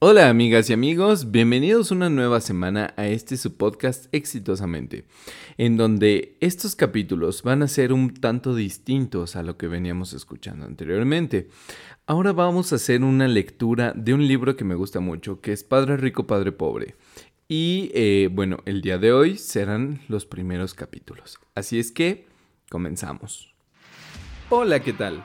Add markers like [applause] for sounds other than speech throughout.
Hola amigas y amigos, bienvenidos una nueva semana a este su podcast Exitosamente, en donde estos capítulos van a ser un tanto distintos a lo que veníamos escuchando anteriormente. Ahora vamos a hacer una lectura de un libro que me gusta mucho, que es Padre Rico, Padre Pobre. Y eh, bueno, el día de hoy serán los primeros capítulos. Así es que, comenzamos. Hola, ¿qué tal?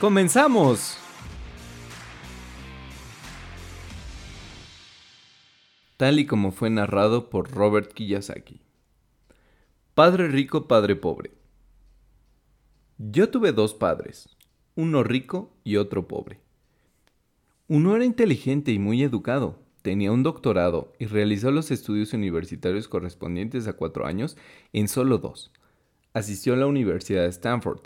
¡Comenzamos! Tal y como fue narrado por Robert Kiyosaki. Padre rico, padre pobre. Yo tuve dos padres, uno rico y otro pobre. Uno era inteligente y muy educado, tenía un doctorado y realizó los estudios universitarios correspondientes a cuatro años en solo dos. Asistió a la Universidad de Stanford,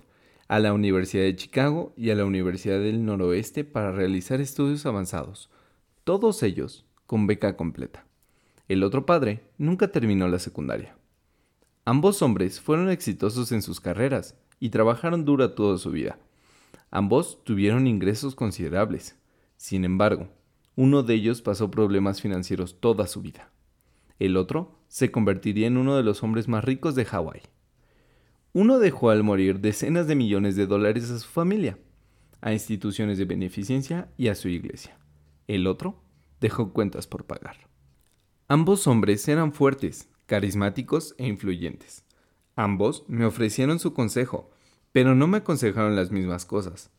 a la Universidad de Chicago y a la Universidad del Noroeste para realizar estudios avanzados, todos ellos con beca completa. El otro padre nunca terminó la secundaria. Ambos hombres fueron exitosos en sus carreras y trabajaron duro toda su vida. Ambos tuvieron ingresos considerables. Sin embargo, uno de ellos pasó problemas financieros toda su vida. El otro se convertiría en uno de los hombres más ricos de Hawái. Uno dejó al morir decenas de millones de dólares a su familia, a instituciones de beneficencia y a su iglesia. El otro dejó cuentas por pagar. Ambos hombres eran fuertes, carismáticos e influyentes. Ambos me ofrecieron su consejo, pero no me aconsejaron las mismas cosas.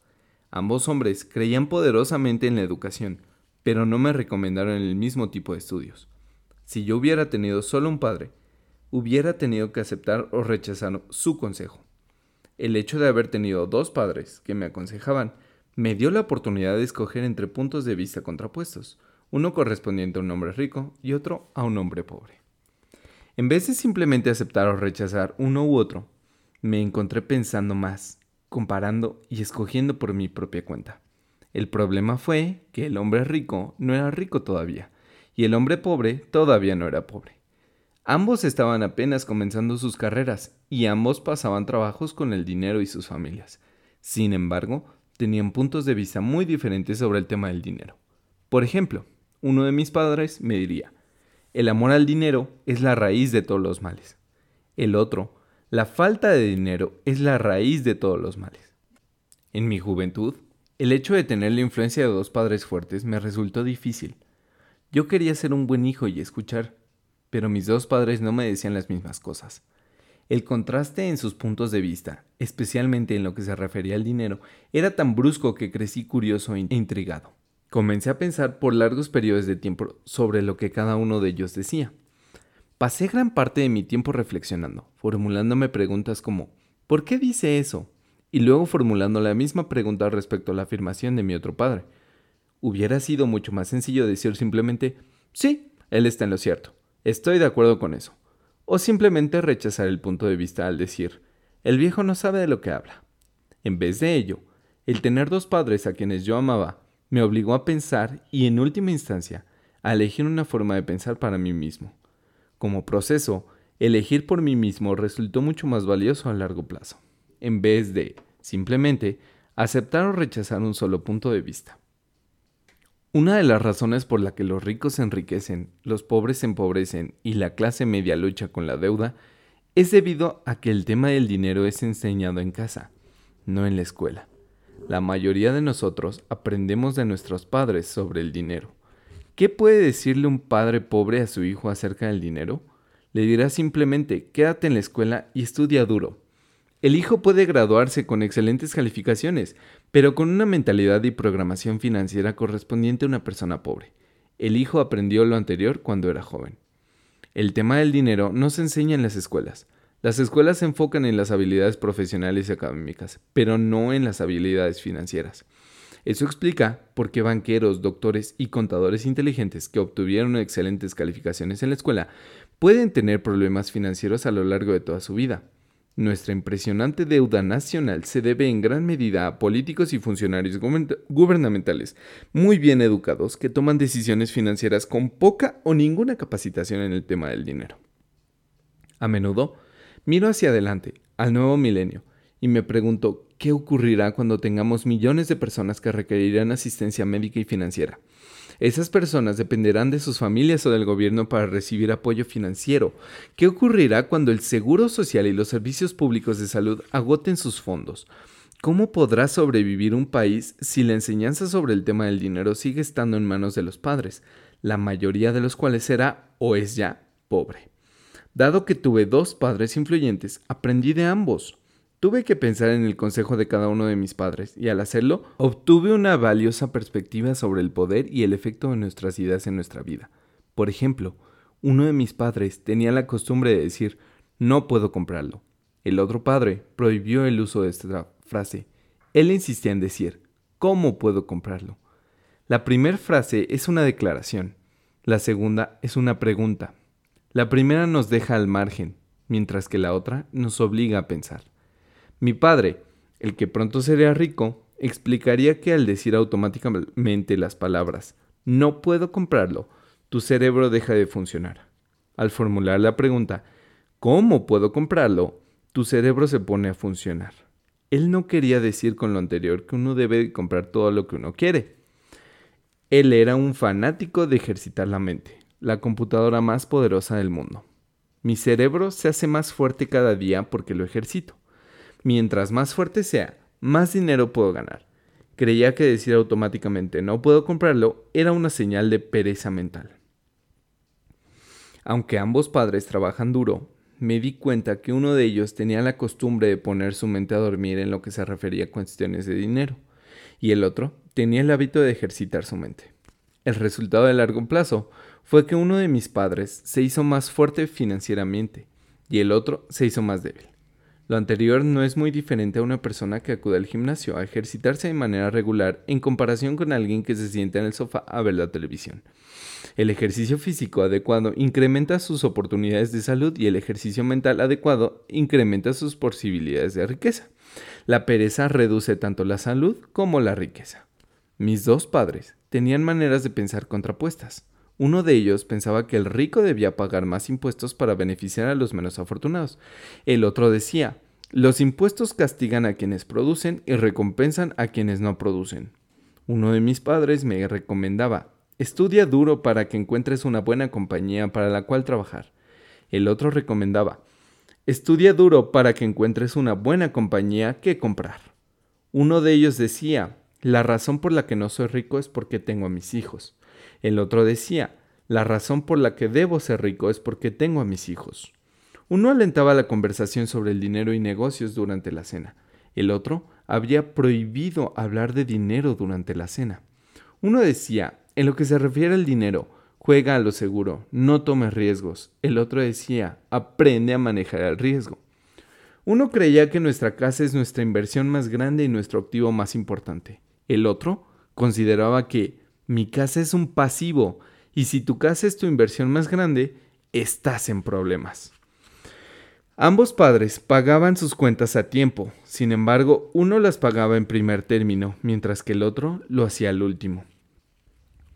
Ambos hombres creían poderosamente en la educación, pero no me recomendaron el mismo tipo de estudios. Si yo hubiera tenido solo un padre, hubiera tenido que aceptar o rechazar su consejo. El hecho de haber tenido dos padres que me aconsejaban me dio la oportunidad de escoger entre puntos de vista contrapuestos, uno correspondiente a un hombre rico y otro a un hombre pobre. En vez de simplemente aceptar o rechazar uno u otro, me encontré pensando más, comparando y escogiendo por mi propia cuenta. El problema fue que el hombre rico no era rico todavía, y el hombre pobre todavía no era pobre. Ambos estaban apenas comenzando sus carreras y ambos pasaban trabajos con el dinero y sus familias. Sin embargo, tenían puntos de vista muy diferentes sobre el tema del dinero. Por ejemplo, uno de mis padres me diría, el amor al dinero es la raíz de todos los males. El otro, la falta de dinero es la raíz de todos los males. En mi juventud, el hecho de tener la influencia de dos padres fuertes me resultó difícil. Yo quería ser un buen hijo y escuchar, pero mis dos padres no me decían las mismas cosas. El contraste en sus puntos de vista, especialmente en lo que se refería al dinero, era tan brusco que crecí curioso e intrigado. Comencé a pensar por largos periodos de tiempo sobre lo que cada uno de ellos decía. Pasé gran parte de mi tiempo reflexionando, formulándome preguntas como ¿por qué dice eso? y luego formulando la misma pregunta respecto a la afirmación de mi otro padre. Hubiera sido mucho más sencillo decir simplemente sí, él está en lo cierto. Estoy de acuerdo con eso. O simplemente rechazar el punto de vista al decir, el viejo no sabe de lo que habla. En vez de ello, el tener dos padres a quienes yo amaba me obligó a pensar y en última instancia a elegir una forma de pensar para mí mismo. Como proceso, elegir por mí mismo resultó mucho más valioso a largo plazo, en vez de, simplemente, aceptar o rechazar un solo punto de vista. Una de las razones por la que los ricos se enriquecen, los pobres se empobrecen y la clase media lucha con la deuda es debido a que el tema del dinero es enseñado en casa, no en la escuela. La mayoría de nosotros aprendemos de nuestros padres sobre el dinero. ¿Qué puede decirle un padre pobre a su hijo acerca del dinero? Le dirá simplemente, quédate en la escuela y estudia duro. El hijo puede graduarse con excelentes calificaciones, pero con una mentalidad y programación financiera correspondiente a una persona pobre. El hijo aprendió lo anterior cuando era joven. El tema del dinero no se enseña en las escuelas. Las escuelas se enfocan en las habilidades profesionales y académicas, pero no en las habilidades financieras. Eso explica por qué banqueros, doctores y contadores inteligentes que obtuvieron excelentes calificaciones en la escuela pueden tener problemas financieros a lo largo de toda su vida. Nuestra impresionante deuda nacional se debe en gran medida a políticos y funcionarios gubernamentales muy bien educados que toman decisiones financieras con poca o ninguna capacitación en el tema del dinero. A menudo miro hacia adelante, al nuevo milenio, y me pregunto qué ocurrirá cuando tengamos millones de personas que requerirán asistencia médica y financiera. Esas personas dependerán de sus familias o del gobierno para recibir apoyo financiero. ¿Qué ocurrirá cuando el Seguro Social y los servicios públicos de salud agoten sus fondos? ¿Cómo podrá sobrevivir un país si la enseñanza sobre el tema del dinero sigue estando en manos de los padres, la mayoría de los cuales será o es ya pobre? Dado que tuve dos padres influyentes, aprendí de ambos. Tuve que pensar en el consejo de cada uno de mis padres y al hacerlo obtuve una valiosa perspectiva sobre el poder y el efecto de nuestras ideas en nuestra vida. Por ejemplo, uno de mis padres tenía la costumbre de decir no puedo comprarlo. El otro padre prohibió el uso de esta frase. Él insistía en decir ¿cómo puedo comprarlo? La primera frase es una declaración, la segunda es una pregunta. La primera nos deja al margen, mientras que la otra nos obliga a pensar. Mi padre, el que pronto sería rico, explicaría que al decir automáticamente las palabras no puedo comprarlo, tu cerebro deja de funcionar. Al formular la pregunta ¿cómo puedo comprarlo? tu cerebro se pone a funcionar. Él no quería decir con lo anterior que uno debe comprar todo lo que uno quiere. Él era un fanático de ejercitar la mente, la computadora más poderosa del mundo. Mi cerebro se hace más fuerte cada día porque lo ejercito. Mientras más fuerte sea, más dinero puedo ganar. Creía que decir automáticamente no puedo comprarlo era una señal de pereza mental. Aunque ambos padres trabajan duro, me di cuenta que uno de ellos tenía la costumbre de poner su mente a dormir en lo que se refería a cuestiones de dinero, y el otro tenía el hábito de ejercitar su mente. El resultado de largo plazo fue que uno de mis padres se hizo más fuerte financieramente y el otro se hizo más débil. Lo anterior no es muy diferente a una persona que acude al gimnasio a ejercitarse de manera regular en comparación con alguien que se sienta en el sofá a ver la televisión. El ejercicio físico adecuado incrementa sus oportunidades de salud y el ejercicio mental adecuado incrementa sus posibilidades de riqueza. La pereza reduce tanto la salud como la riqueza. Mis dos padres tenían maneras de pensar contrapuestas. Uno de ellos pensaba que el rico debía pagar más impuestos para beneficiar a los menos afortunados. El otro decía, los impuestos castigan a quienes producen y recompensan a quienes no producen. Uno de mis padres me recomendaba, estudia duro para que encuentres una buena compañía para la cual trabajar. El otro recomendaba, estudia duro para que encuentres una buena compañía que comprar. Uno de ellos decía, la razón por la que no soy rico es porque tengo a mis hijos. El otro decía, la razón por la que debo ser rico es porque tengo a mis hijos. Uno alentaba la conversación sobre el dinero y negocios durante la cena. El otro había prohibido hablar de dinero durante la cena. Uno decía, en lo que se refiere al dinero, juega a lo seguro, no tomes riesgos. El otro decía, aprende a manejar el riesgo. Uno creía que nuestra casa es nuestra inversión más grande y nuestro activo más importante. El otro consideraba que mi casa es un pasivo y si tu casa es tu inversión más grande, estás en problemas. Ambos padres pagaban sus cuentas a tiempo, sin embargo, uno las pagaba en primer término, mientras que el otro lo hacía al último.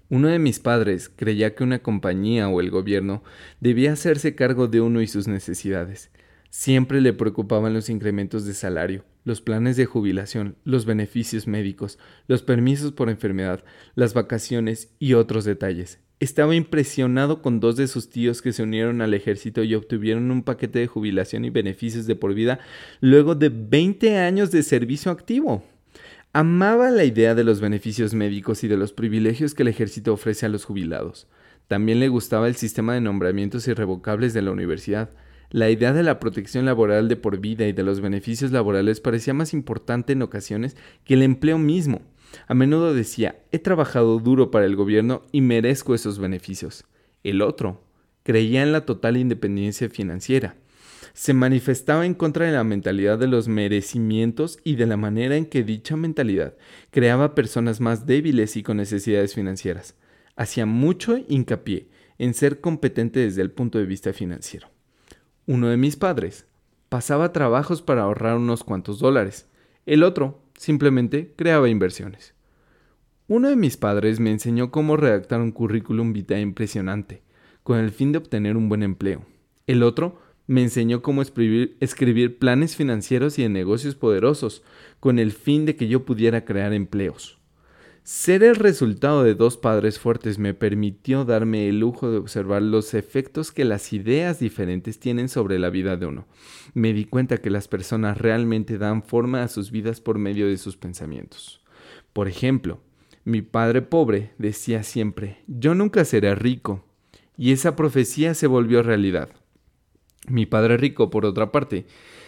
Uno de mis padres creía que una compañía o el gobierno debía hacerse cargo de uno y sus necesidades. Siempre le preocupaban los incrementos de salario, los planes de jubilación, los beneficios médicos, los permisos por enfermedad, las vacaciones y otros detalles. Estaba impresionado con dos de sus tíos que se unieron al ejército y obtuvieron un paquete de jubilación y beneficios de por vida luego de 20 años de servicio activo. Amaba la idea de los beneficios médicos y de los privilegios que el ejército ofrece a los jubilados. También le gustaba el sistema de nombramientos irrevocables de la universidad. La idea de la protección laboral de por vida y de los beneficios laborales parecía más importante en ocasiones que el empleo mismo. A menudo decía, he trabajado duro para el gobierno y merezco esos beneficios. El otro creía en la total independencia financiera. Se manifestaba en contra de la mentalidad de los merecimientos y de la manera en que dicha mentalidad creaba personas más débiles y con necesidades financieras. Hacía mucho hincapié en ser competente desde el punto de vista financiero. Uno de mis padres pasaba trabajos para ahorrar unos cuantos dólares. El otro simplemente creaba inversiones. Uno de mis padres me enseñó cómo redactar un currículum vitae impresionante, con el fin de obtener un buen empleo. El otro me enseñó cómo escribir, planes financieros y de negocios poderosos, con el fin de que yo pudiera crear empleos. Ser el resultado de dos padres fuertes me permitió darme el lujo de observar los efectos que las ideas diferentes tienen sobre la vida de uno. Me di cuenta que las personas realmente dan forma a sus vidas por medio de sus pensamientos. Por ejemplo, mi padre pobre decía siempre, yo nunca seré rico, y esa profecía se volvió realidad. Mi padre rico, por otra parte,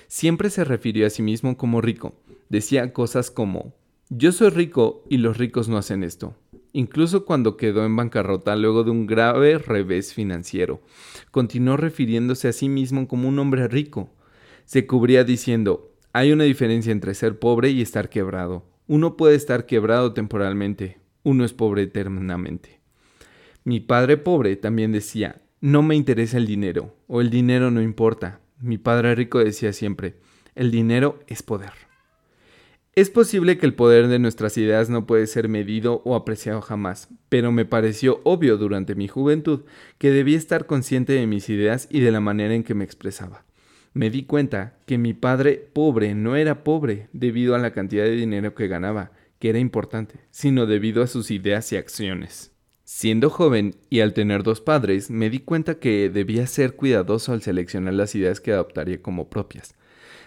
siempre se refirió a sí mismo como rico. Decía cosas como, yo soy rico y los ricos no hacen esto. Incluso cuando quedó en bancarrota luego de un grave revés financiero, continuó refiriéndose a sí mismo como un hombre rico. Se cubría diciendo, hay una diferencia entre ser pobre y estar quebrado. Uno puede estar quebrado temporalmente, uno es pobre eternamente. Mi padre pobre también decía, no me interesa el dinero, o el dinero no importa. Mi padre rico decía siempre, el dinero es poder. Es posible que el poder de nuestras ideas no puede ser medido o apreciado jamás, pero me pareció obvio durante mi juventud que debía estar consciente de mis ideas y de la manera en que me expresaba. Me di cuenta que mi padre pobre no era pobre debido a la cantidad de dinero que ganaba, que era importante, sino debido a sus ideas y acciones. Siendo joven y al tener dos padres, me di cuenta que debía ser cuidadoso al seleccionar las ideas que adoptaría como propias.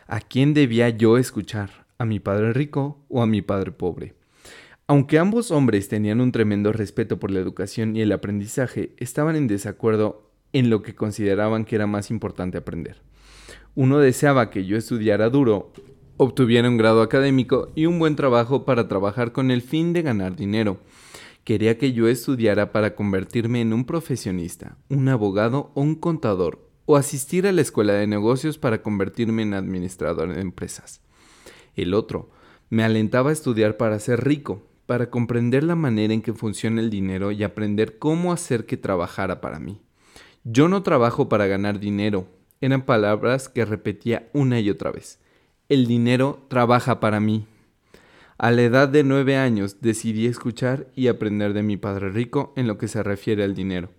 ¿A quién debía yo escuchar? A mi padre rico o a mi padre pobre. Aunque ambos hombres tenían un tremendo respeto por la educación y el aprendizaje, estaban en desacuerdo en lo que consideraban que era más importante aprender. Uno deseaba que yo estudiara duro, obtuviera un grado académico y un buen trabajo para trabajar con el fin de ganar dinero. Quería que yo estudiara para convertirme en un profesionista, un abogado o un contador, o asistir a la escuela de negocios para convertirme en administrador de empresas. El otro me alentaba a estudiar para ser rico, para comprender la manera en que funciona el dinero y aprender cómo hacer que trabajara para mí. Yo no trabajo para ganar dinero, eran palabras que repetía una y otra vez. El dinero trabaja para mí. A la edad de nueve años decidí escuchar y aprender de mi padre rico en lo que se refiere al dinero.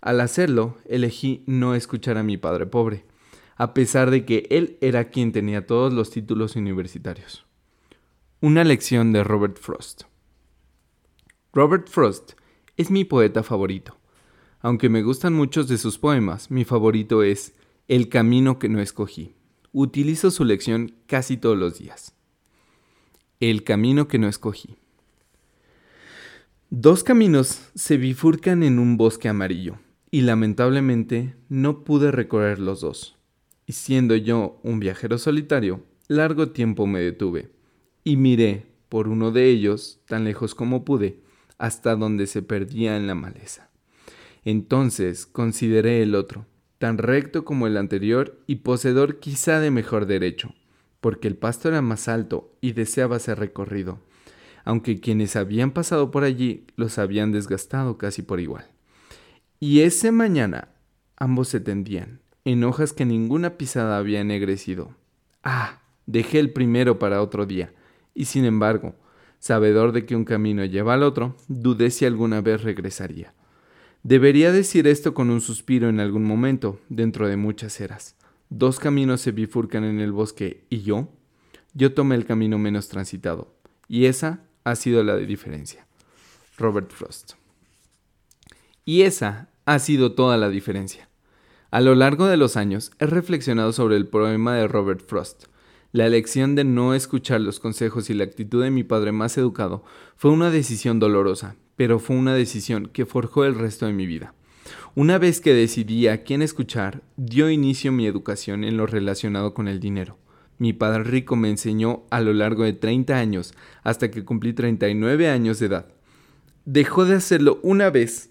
Al hacerlo, elegí no escuchar a mi padre pobre a pesar de que él era quien tenía todos los títulos universitarios. Una lección de Robert Frost. Robert Frost es mi poeta favorito. Aunque me gustan muchos de sus poemas, mi favorito es El camino que no escogí. Utilizo su lección casi todos los días. El camino que no escogí. Dos caminos se bifurcan en un bosque amarillo, y lamentablemente no pude recorrer los dos y siendo yo un viajero solitario, largo tiempo me detuve y miré por uno de ellos, tan lejos como pude, hasta donde se perdía en la maleza. Entonces consideré el otro, tan recto como el anterior y poseedor quizá de mejor derecho, porque el pasto era más alto y deseaba ser recorrido, aunque quienes habían pasado por allí los habían desgastado casi por igual. Y ese mañana ambos se tendían, en hojas que ninguna pisada había ennegrecido. Ah, dejé el primero para otro día, y sin embargo, sabedor de que un camino lleva al otro, dudé si alguna vez regresaría. Debería decir esto con un suspiro en algún momento, dentro de muchas eras. Dos caminos se bifurcan en el bosque y yo, yo tomé el camino menos transitado, y esa ha sido la diferencia. Robert Frost. Y esa ha sido toda la diferencia. A lo largo de los años he reflexionado sobre el poema de Robert Frost. La elección de no escuchar los consejos y la actitud de mi padre más educado fue una decisión dolorosa, pero fue una decisión que forjó el resto de mi vida. Una vez que decidí a quién escuchar, dio inicio mi educación en lo relacionado con el dinero. Mi padre rico me enseñó a lo largo de 30 años hasta que cumplí 39 años de edad. Dejó de hacerlo una vez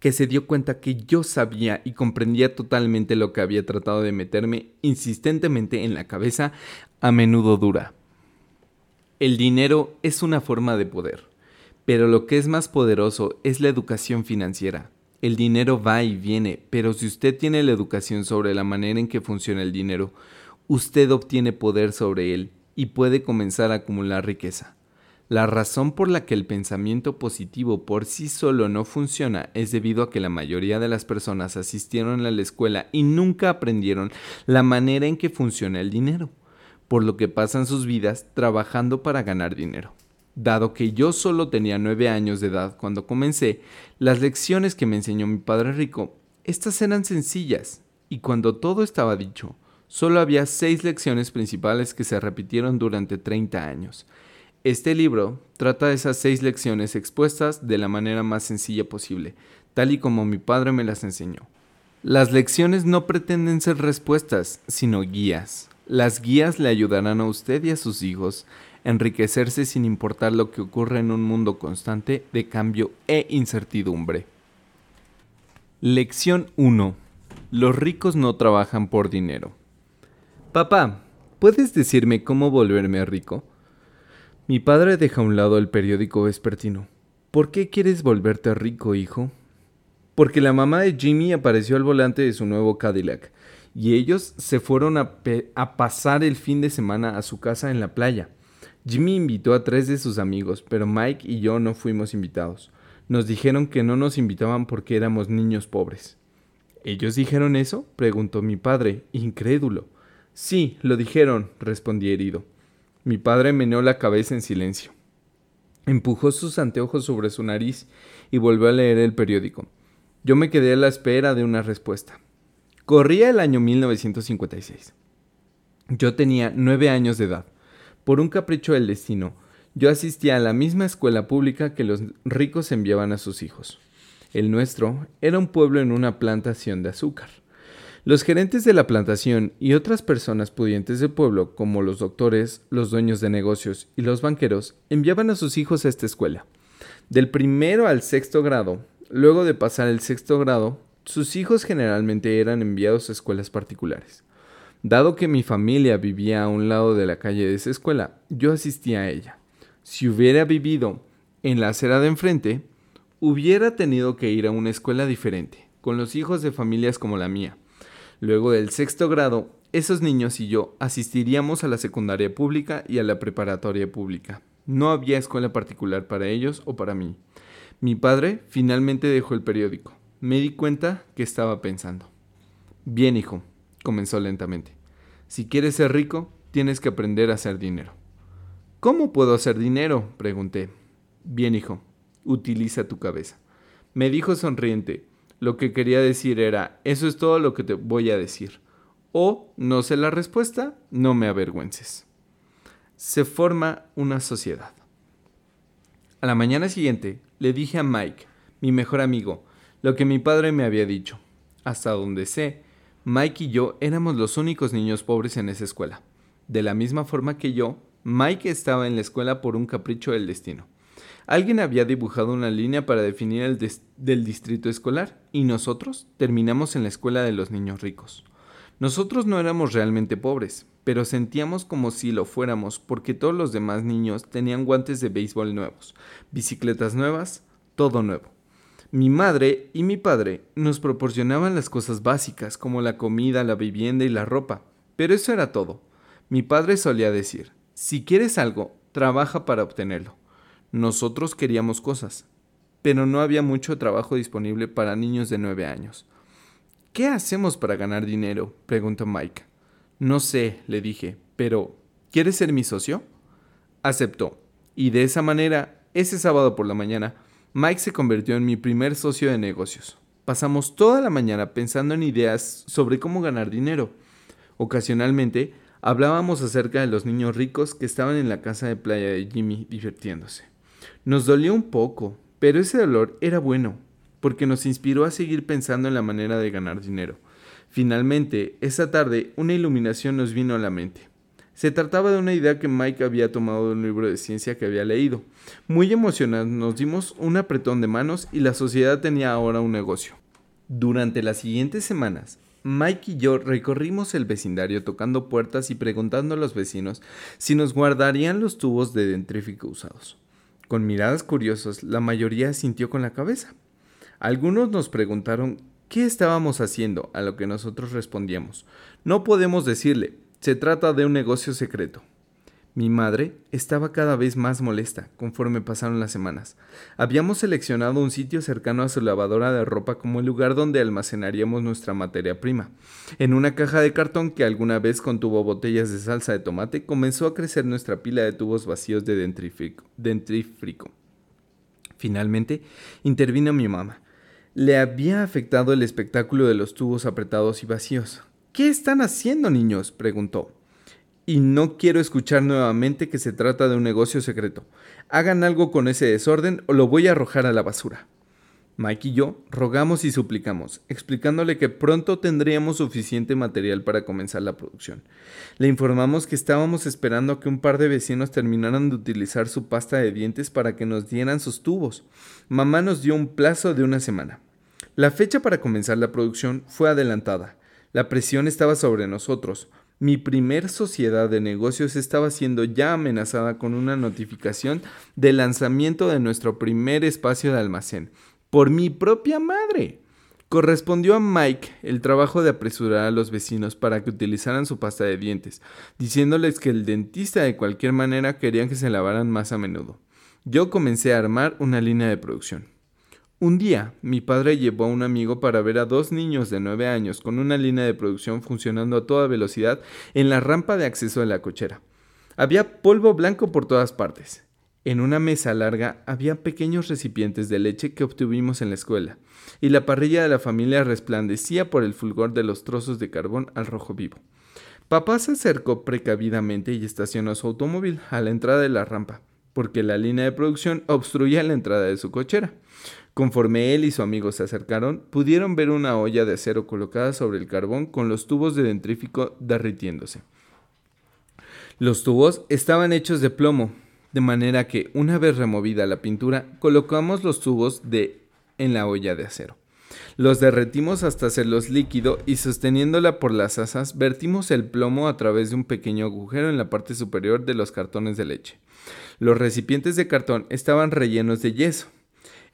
que se dio cuenta que yo sabía y comprendía totalmente lo que había tratado de meterme insistentemente en la cabeza, a menudo dura. El dinero es una forma de poder, pero lo que es más poderoso es la educación financiera. El dinero va y viene, pero si usted tiene la educación sobre la manera en que funciona el dinero, usted obtiene poder sobre él y puede comenzar a acumular riqueza. La razón por la que el pensamiento positivo por sí solo no funciona es debido a que la mayoría de las personas asistieron a la escuela y nunca aprendieron la manera en que funciona el dinero, por lo que pasan sus vidas trabajando para ganar dinero. Dado que yo solo tenía nueve años de edad cuando comencé, las lecciones que me enseñó mi padre rico, estas eran sencillas, y cuando todo estaba dicho, solo había seis lecciones principales que se repitieron durante 30 años. Este libro trata esas seis lecciones expuestas de la manera más sencilla posible, tal y como mi padre me las enseñó. Las lecciones no pretenden ser respuestas, sino guías. Las guías le ayudarán a usted y a sus hijos a enriquecerse sin importar lo que ocurra en un mundo constante de cambio e incertidumbre. Lección 1. Los ricos no trabajan por dinero. Papá, ¿puedes decirme cómo volverme rico? Mi padre deja a un lado el periódico vespertino. ¿Por qué quieres volverte rico, hijo? Porque la mamá de Jimmy apareció al volante de su nuevo Cadillac y ellos se fueron a, a, pasar el fin de semana a su casa en la playa. Jimmy invitó a tres de sus amigos, pero Mike y yo no fuimos invitados. Nos dijeron que no nos invitaban porque éramos niños pobres. ¿Ellos dijeron eso? preguntó mi padre, incrédulo. Sí, lo dijeron, respondí herido. Mi padre meneó la cabeza en silencio. Empujó sus anteojos sobre su nariz y volvió a leer el periódico. Yo me quedé a la espera de una respuesta. Corría el año 1956. Yo tenía nueve años de edad. Por un capricho del destino, yo asistía a la misma escuela pública que los ricos enviaban a sus hijos. El nuestro era un pueblo en una plantación de azúcar. Los gerentes de la plantación y otras personas pudientes del pueblo, como los doctores, los dueños de negocios y los banqueros, enviaban a sus hijos a esta escuela. Del primero al sexto grado, luego de pasar el sexto grado, sus hijos generalmente eran enviados a escuelas particulares. Dado que mi familia vivía a un lado de la calle de esa escuela, yo asistía a ella. Si hubiera vivido en la acera de enfrente, hubiera tenido que ir a una escuela diferente, con los hijos de familias como la mía. Luego del sexto grado, esos niños y yo asistiríamos a la secundaria pública y a la preparatoria pública. No había escuela particular para ellos o para mí. Mi padre finalmente dejó el periódico. Me di cuenta que estaba pensando. Bien, hijo, comenzó lentamente. Si quieres ser rico, tienes que aprender a hacer dinero. ¿Cómo puedo hacer dinero? pregunté. Bien, hijo, utiliza tu cabeza. Me dijo sonriente, lo que quería decir era, eso es todo lo que te voy a decir. O, no sé la respuesta, no me avergüences. Se forma una sociedad. A la mañana siguiente le dije a Mike, mi mejor amigo, lo que mi padre me había dicho. Hasta donde sé, Mike y yo éramos los únicos niños pobres en esa escuela. De la misma forma que yo, Mike estaba en la escuela por un capricho del destino. Alguien había dibujado una línea para definir el del distrito escolar y nosotros terminamos en la escuela de los niños ricos. Nosotros no éramos realmente pobres, pero sentíamos como si lo fuéramos porque todos los demás niños tenían guantes de béisbol nuevos, bicicletas nuevas, todo nuevo. Mi madre y mi padre nos proporcionaban las cosas básicas como la comida, la vivienda y la ropa, pero eso era todo. Mi padre solía decir, si quieres algo, trabaja para obtenerlo. Nosotros queríamos cosas, pero no había mucho trabajo disponible para niños de nueve años. ¿Qué hacemos para ganar dinero? preguntó Mike. No sé, le dije, pero ¿quieres ser mi socio? Aceptó, y de esa manera, ese sábado por la mañana, Mike se convirtió en mi primer socio de negocios. Pasamos toda la mañana pensando en ideas sobre cómo ganar dinero. Ocasionalmente, hablábamos acerca de los niños ricos que estaban en la casa de playa de Jimmy divirtiéndose. Nos dolió un poco, pero ese dolor era bueno, porque nos inspiró a seguir pensando en la manera de ganar dinero. Finalmente, esa tarde, una iluminación nos vino a la mente. Se trataba de una idea que Mike había tomado de un libro de ciencia que había leído. Muy emocionados nos dimos un apretón de manos y la sociedad tenía ahora un negocio. Durante las siguientes semanas, Mike y yo recorrimos el vecindario tocando puertas y preguntando a los vecinos si nos guardarían los tubos de dentrífico usados. Con miradas curiosas, la mayoría sintió con la cabeza. Algunos nos preguntaron qué estábamos haciendo, a lo que nosotros respondíamos. No podemos decirle, se trata de un negocio secreto. Mi madre estaba cada vez más molesta conforme pasaron las semanas. Habíamos seleccionado un sitio cercano a su lavadora de ropa como el lugar donde almacenaríamos nuestra materia prima. En una caja de cartón que alguna vez contuvo botellas de salsa de tomate, comenzó a crecer nuestra pila de tubos vacíos de dentrífrico. Finalmente, intervino mi mamá. Le había afectado el espectáculo de los tubos apretados y vacíos. ¿Qué están haciendo, niños? preguntó. Y no quiero escuchar nuevamente que se trata de un negocio secreto. Hagan algo con ese desorden o lo voy a arrojar a la basura. Mike y yo rogamos y suplicamos, explicándole que pronto tendríamos suficiente material para comenzar la producción. Le informamos que estábamos esperando a que un par de vecinos terminaran de utilizar su pasta de dientes para que nos dieran sus tubos. Mamá nos dio un plazo de una semana. La fecha para comenzar la producción fue adelantada. La presión estaba sobre nosotros. Mi primer sociedad de negocios estaba siendo ya amenazada con una notificación de lanzamiento de nuestro primer espacio de almacén. Por mi propia madre. Correspondió a Mike el trabajo de apresurar a los vecinos para que utilizaran su pasta de dientes, diciéndoles que el dentista de cualquier manera quería que se lavaran más a menudo. Yo comencé a armar una línea de producción. Un día, mi padre llevó a un amigo para ver a dos niños de nueve años con una línea de producción funcionando a toda velocidad en la rampa de acceso de la cochera. Había polvo blanco por todas partes. En una mesa larga había pequeños recipientes de leche que obtuvimos en la escuela, y la parrilla de la familia resplandecía por el fulgor de los trozos de carbón al rojo vivo. Papá se acercó precavidamente y estacionó su automóvil a la entrada de la rampa, porque la línea de producción obstruía la entrada de su cochera. Conforme él y su amigo se acercaron, pudieron ver una olla de acero colocada sobre el carbón con los tubos de dentrífico derritiéndose. Los tubos estaban hechos de plomo, de manera que una vez removida la pintura, colocamos los tubos de en la olla de acero. Los derretimos hasta hacerlos líquido y sosteniéndola por las asas, vertimos el plomo a través de un pequeño agujero en la parte superior de los cartones de leche. Los recipientes de cartón estaban rellenos de yeso.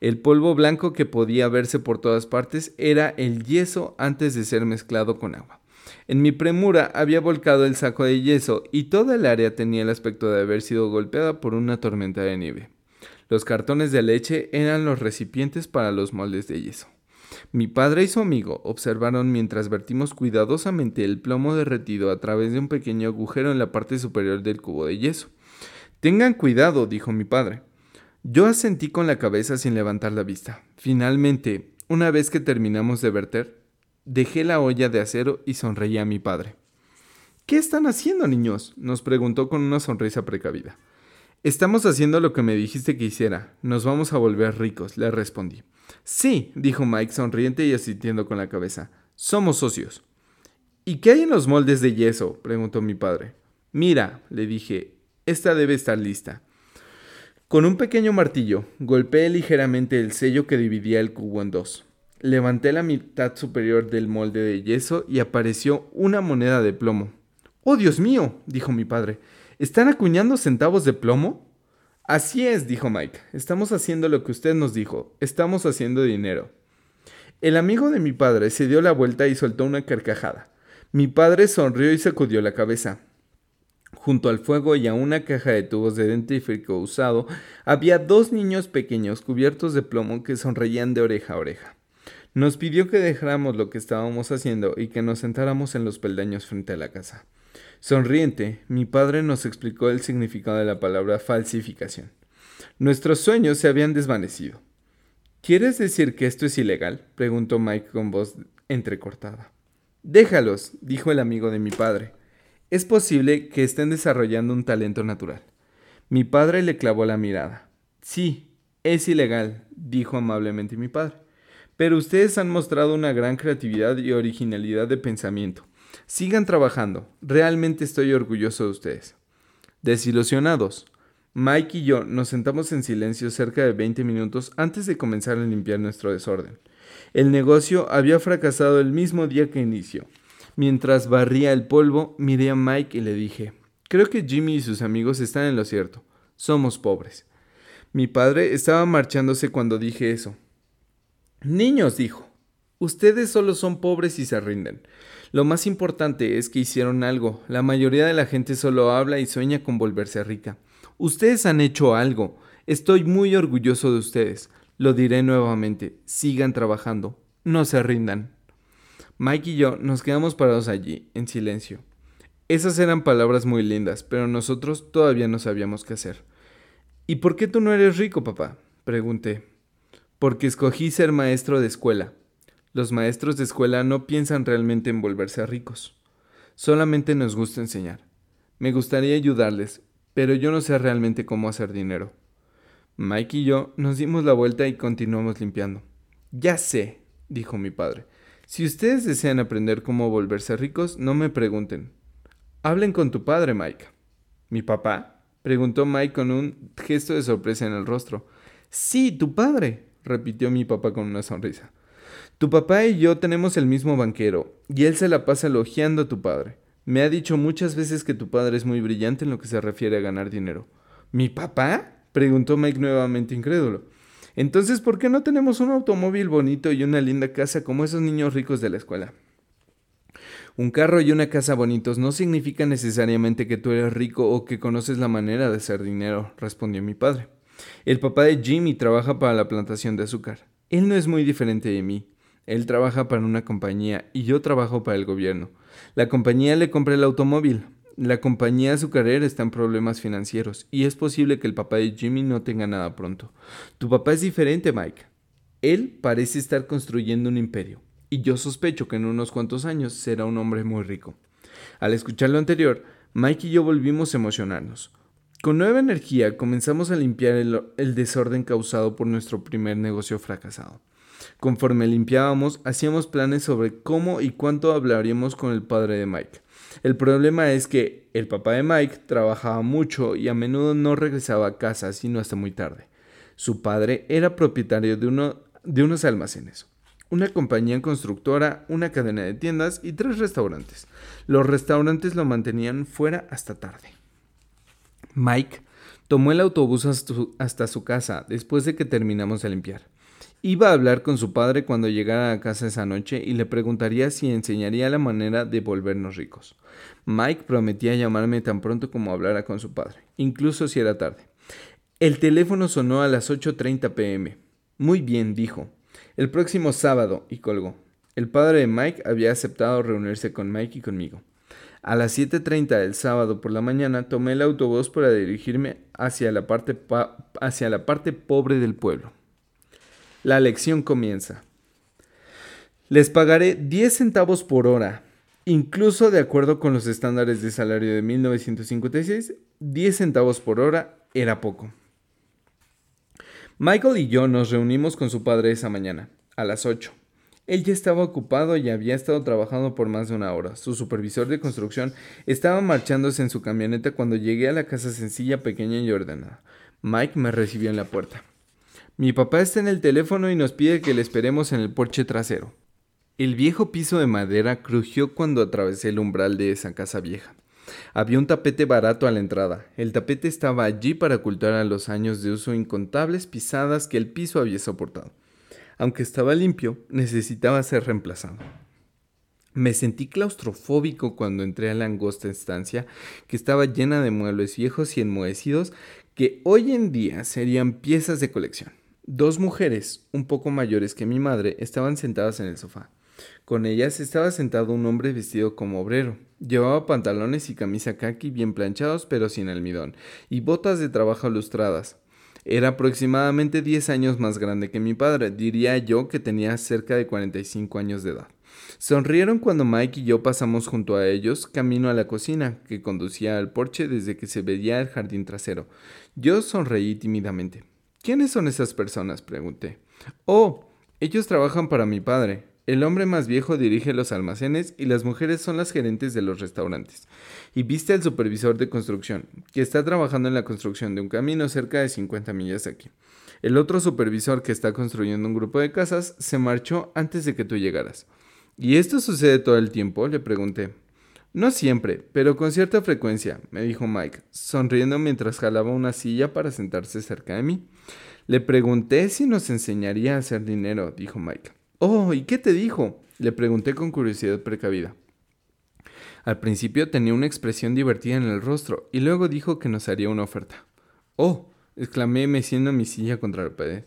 El polvo blanco que podía verse por todas partes era el yeso antes de ser mezclado con agua. En mi premura había volcado el saco de yeso y toda el área tenía el aspecto de haber sido golpeada por una tormenta de nieve. Los cartones de leche eran los recipientes para los moldes de yeso. Mi padre y su amigo observaron mientras vertimos cuidadosamente el plomo derretido a través de un pequeño agujero en la parte superior del cubo de yeso. Tengan cuidado, dijo mi padre. Yo asentí con la cabeza sin levantar la vista. Finalmente, una vez que terminamos de verter, dejé la olla de acero y sonreí a mi padre. ¿Qué están haciendo, niños? nos preguntó con una sonrisa precavida. Estamos haciendo lo que me dijiste que hiciera. Nos vamos a volver ricos, le respondí. Sí, dijo Mike sonriente y asintiendo con la cabeza. Somos socios. ¿Y qué hay en los moldes de yeso? preguntó mi padre. Mira, le dije, esta debe estar lista. Con un pequeño martillo, golpeé ligeramente el sello que dividía el cubo en dos. Levanté la mitad superior del molde de yeso y apareció una moneda de plomo. ¡Oh, Dios mío! dijo mi padre. ¿Están acuñando centavos de plomo? Así es, dijo Mike. Estamos haciendo lo que usted nos dijo. Estamos haciendo dinero. El amigo de mi padre se dio la vuelta y soltó una carcajada. Mi padre sonrió y sacudió la cabeza. Junto al fuego y a una caja de tubos de dentífrico usado, había dos niños pequeños cubiertos de plomo que sonreían de oreja a oreja. Nos pidió que dejáramos lo que estábamos haciendo y que nos sentáramos en los peldaños frente a la casa. Sonriente, mi padre nos explicó el significado de la palabra falsificación. Nuestros sueños se habían desvanecido. ¿Quieres decir que esto es ilegal? preguntó Mike con voz entrecortada. Déjalos, dijo el amigo de mi padre es posible que estén desarrollando un talento natural. Mi padre le clavó la mirada. Sí, es ilegal, dijo amablemente mi padre. Pero ustedes han mostrado una gran creatividad y originalidad de pensamiento. Sigan trabajando. Realmente estoy orgulloso de ustedes. Desilusionados. Mike y yo nos sentamos en silencio cerca de 20 minutos antes de comenzar a limpiar nuestro desorden. El negocio había fracasado el mismo día que inició. Mientras barría el polvo, miré a Mike y le dije, creo que Jimmy y sus amigos están en lo cierto. Somos pobres. Mi padre estaba marchándose cuando dije eso. Niños, dijo, ustedes solo son pobres y se rinden. Lo más importante es que hicieron algo. La mayoría de la gente solo habla y sueña con volverse rica. Ustedes han hecho algo. Estoy muy orgulloso de ustedes. Lo diré nuevamente. Sigan trabajando. No se rindan. Mike y yo nos quedamos parados allí, en silencio. Esas eran palabras muy lindas, pero nosotros todavía no sabíamos qué hacer. ¿Y por qué tú no eres rico, papá? pregunté. Porque escogí ser maestro de escuela. Los maestros de escuela no piensan realmente en volverse ricos. Solamente nos gusta enseñar. Me gustaría ayudarles, pero yo no sé realmente cómo hacer dinero. Mike y yo nos dimos la vuelta y continuamos limpiando. Ya sé, dijo mi padre. Si ustedes desean aprender cómo volverse ricos, no me pregunten. Hablen con tu padre, Mike. ¿Mi papá? preguntó Mike con un gesto de sorpresa en el rostro. Sí, tu padre, repitió mi papá con una sonrisa. Tu papá y yo tenemos el mismo banquero, y él se la pasa elogiando a tu padre. Me ha dicho muchas veces que tu padre es muy brillante en lo que se refiere a ganar dinero. ¿Mi papá? preguntó Mike nuevamente incrédulo. Entonces, ¿por qué no tenemos un automóvil bonito y una linda casa como esos niños ricos de la escuela? Un carro y una casa bonitos no significa necesariamente que tú eres rico o que conoces la manera de hacer dinero, respondió mi padre. El papá de Jimmy trabaja para la plantación de azúcar. Él no es muy diferente de mí. Él trabaja para una compañía y yo trabajo para el gobierno. La compañía le compra el automóvil, la compañía azucarera está en problemas financieros y es posible que el papá de Jimmy no tenga nada pronto. Tu papá es diferente, Mike. Él parece estar construyendo un imperio y yo sospecho que en unos cuantos años será un hombre muy rico. Al escuchar lo anterior, Mike y yo volvimos a emocionarnos. Con nueva energía comenzamos a limpiar el, el desorden causado por nuestro primer negocio fracasado. Conforme limpiábamos, hacíamos planes sobre cómo y cuánto hablaríamos con el padre de Mike. El problema es que el papá de Mike trabajaba mucho y a menudo no regresaba a casa sino hasta muy tarde. Su padre era propietario de, uno, de unos almacenes, una compañía constructora, una cadena de tiendas y tres restaurantes. Los restaurantes lo mantenían fuera hasta tarde. Mike tomó el autobús hasta su casa después de que terminamos de limpiar. Iba a hablar con su padre cuando llegara a casa esa noche y le preguntaría si enseñaría la manera de volvernos ricos. Mike prometía llamarme tan pronto como hablara con su padre, incluso si era tarde. El teléfono sonó a las 8.30 pm. Muy bien, dijo. El próximo sábado, y colgó. El padre de Mike había aceptado reunirse con Mike y conmigo. A las 7.30 del sábado por la mañana tomé el autobús para dirigirme hacia la parte, hacia la parte pobre del pueblo. La lección comienza. Les pagaré 10 centavos por hora. Incluso de acuerdo con los estándares de salario de 1956, 10 centavos por hora era poco. Michael y yo nos reunimos con su padre esa mañana, a las 8. Él ya estaba ocupado y había estado trabajando por más de una hora. Su supervisor de construcción estaba marchándose en su camioneta cuando llegué a la casa sencilla, pequeña y ordenada. Mike me recibió en la puerta. Mi papá está en el teléfono y nos pide que le esperemos en el porche trasero. El viejo piso de madera crujió cuando atravesé el umbral de esa casa vieja. Había un tapete barato a la entrada. El tapete estaba allí para ocultar a los años de uso incontables pisadas que el piso había soportado. Aunque estaba limpio, necesitaba ser reemplazado. Me sentí claustrofóbico cuando entré a la angosta estancia que estaba llena de muebles viejos y enmohecidos que hoy en día serían piezas de colección. Dos mujeres, un poco mayores que mi madre, estaban sentadas en el sofá. Con ellas estaba sentado un hombre vestido como obrero. Llevaba pantalones y camisa khaki bien planchados pero sin almidón, y botas de trabajo lustradas. Era aproximadamente 10 años más grande que mi padre, diría yo que tenía cerca de 45 años de edad. Sonrieron cuando Mike y yo pasamos junto a ellos camino a la cocina que conducía al porche desde que se veía el jardín trasero. Yo sonreí tímidamente. ¿Quiénes son esas personas? pregunté. Oh, ellos trabajan para mi padre. El hombre más viejo dirige los almacenes y las mujeres son las gerentes de los restaurantes. Y viste al supervisor de construcción, que está trabajando en la construcción de un camino cerca de 50 millas aquí. El otro supervisor que está construyendo un grupo de casas se marchó antes de que tú llegaras. ¿Y esto sucede todo el tiempo? Le pregunté. No siempre, pero con cierta frecuencia, me dijo Mike, sonriendo mientras jalaba una silla para sentarse cerca de mí. Le pregunté si nos enseñaría a hacer dinero, dijo Mike. Oh, ¿y qué te dijo? Le pregunté con curiosidad precavida. Al principio tenía una expresión divertida en el rostro y luego dijo que nos haría una oferta. Oh, exclamé meciendo mi silla contra la pared.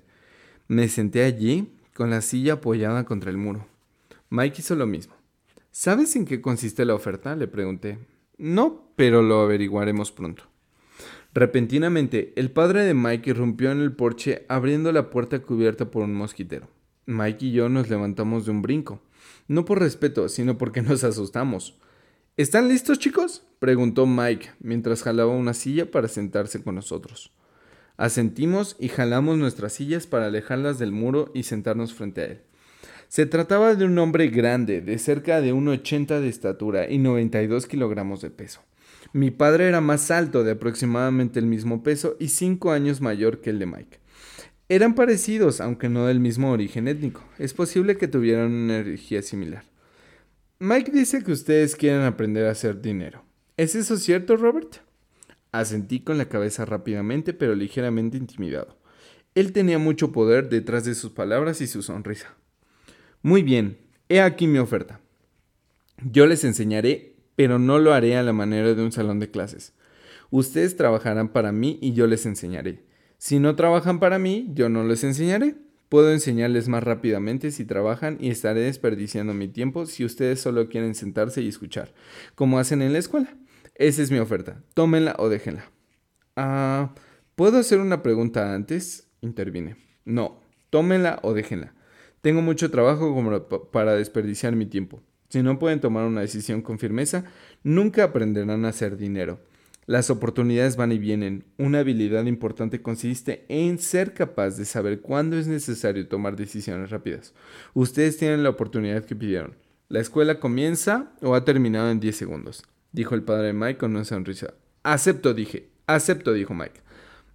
Me senté allí, con la silla apoyada contra el muro. Mike hizo lo mismo. ¿Sabes en qué consiste la oferta? le pregunté. No, pero lo averiguaremos pronto. Repentinamente, el padre de Mike irrumpió en el porche abriendo la puerta cubierta por un mosquitero. Mike y yo nos levantamos de un brinco, no por respeto, sino porque nos asustamos. ¿Están listos, chicos? preguntó Mike mientras jalaba una silla para sentarse con nosotros. Asentimos y jalamos nuestras sillas para alejarlas del muro y sentarnos frente a él. Se trataba de un hombre grande, de cerca de 1,80 de estatura y 92 kilogramos de peso. Mi padre era más alto, de aproximadamente el mismo peso y 5 años mayor que el de Mike. Eran parecidos, aunque no del mismo origen étnico. Es posible que tuvieran una energía similar. Mike dice que ustedes quieren aprender a hacer dinero. ¿Es eso cierto, Robert? Asentí con la cabeza rápidamente, pero ligeramente intimidado. Él tenía mucho poder detrás de sus palabras y su sonrisa. Muy bien, he aquí mi oferta. Yo les enseñaré, pero no lo haré a la manera de un salón de clases. Ustedes trabajarán para mí y yo les enseñaré. Si no trabajan para mí, yo no les enseñaré. Puedo enseñarles más rápidamente si trabajan y estaré desperdiciando mi tiempo si ustedes solo quieren sentarse y escuchar, como hacen en la escuela. Esa es mi oferta. Tómenla o déjenla. Ah, ¿puedo hacer una pregunta antes? Intervine. No, tómenla o déjenla. Tengo mucho trabajo para desperdiciar mi tiempo. Si no pueden tomar una decisión con firmeza, nunca aprenderán a hacer dinero. Las oportunidades van y vienen. Una habilidad importante consiste en ser capaz de saber cuándo es necesario tomar decisiones rápidas. Ustedes tienen la oportunidad que pidieron. La escuela comienza o ha terminado en 10 segundos, dijo el padre de Mike con una sonrisa. Acepto, dije. Acepto, dijo Mike.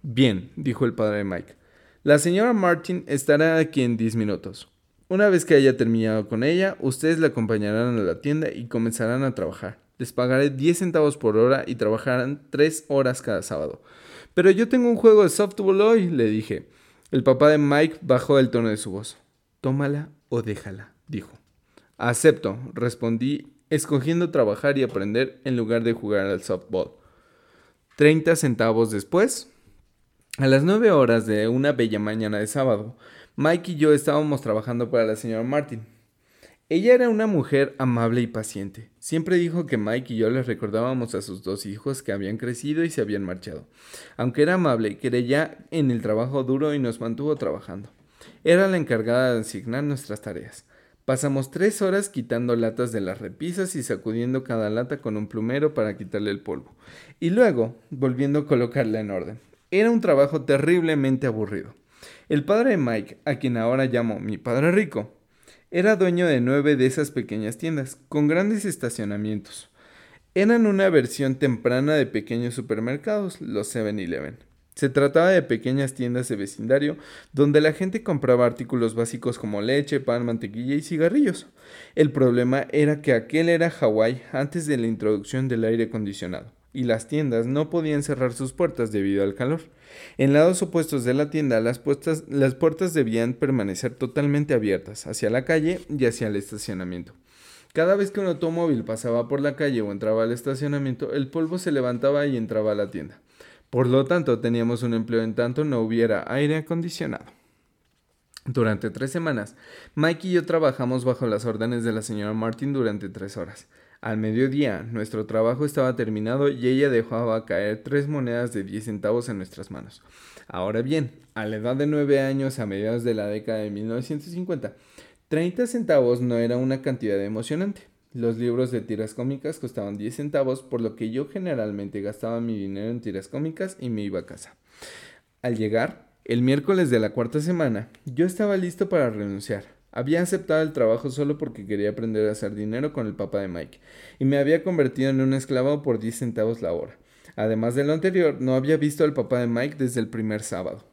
Bien, dijo el padre de Mike. La señora Martin estará aquí en 10 minutos. Una vez que haya terminado con ella, ustedes la acompañarán a la tienda y comenzarán a trabajar. Les pagaré 10 centavos por hora y trabajarán 3 horas cada sábado. Pero yo tengo un juego de softball hoy, le dije. El papá de Mike bajó el tono de su voz. Tómala o déjala, dijo. Acepto, respondí, escogiendo trabajar y aprender en lugar de jugar al softball. 30 centavos después, a las 9 horas de una bella mañana de sábado, Mike y yo estábamos trabajando para la señora Martin. Ella era una mujer amable y paciente. Siempre dijo que Mike y yo les recordábamos a sus dos hijos que habían crecido y se habían marchado. Aunque era amable, creía en el trabajo duro y nos mantuvo trabajando. Era la encargada de asignar nuestras tareas. Pasamos tres horas quitando latas de las repisas y sacudiendo cada lata con un plumero para quitarle el polvo. Y luego volviendo a colocarla en orden. Era un trabajo terriblemente aburrido. El padre de Mike, a quien ahora llamo mi padre rico, era dueño de nueve de esas pequeñas tiendas, con grandes estacionamientos. Eran una versión temprana de pequeños supermercados, los 7-Eleven. Se trataba de pequeñas tiendas de vecindario donde la gente compraba artículos básicos como leche, pan, mantequilla y cigarrillos. El problema era que aquel era Hawái antes de la introducción del aire acondicionado y las tiendas no podían cerrar sus puertas debido al calor. En lados opuestos de la tienda, las, puertas debían permanecer totalmente abiertas, hacia la calle y hacia el estacionamiento. Cada vez que un automóvil pasaba por la calle o entraba al estacionamiento, el polvo se levantaba y entraba a la tienda. Por lo tanto, teníamos un empleo en tanto no hubiera aire acondicionado. Durante tres semanas, Mike y yo trabajamos bajo las órdenes de la señora Martin durante tres horas. Al mediodía, nuestro trabajo estaba terminado y ella dejaba caer tres monedas de 10 centavos en nuestras manos. Ahora bien, a la edad de nueve años, a mediados de la década de 1950, 30 centavos no era una cantidad emocionante. Los libros de tiras cómicas costaban 10 centavos, por lo que yo generalmente gastaba mi dinero en tiras cómicas y me iba a casa. Al llegar, el miércoles de la cuarta semana, yo estaba listo para renunciar. Había aceptado el trabajo solo porque quería aprender a hacer dinero con el papá de Mike, y me había convertido en un esclavo por 10 centavos la hora. Además de lo anterior, no había visto al papá de Mike desde el primer sábado.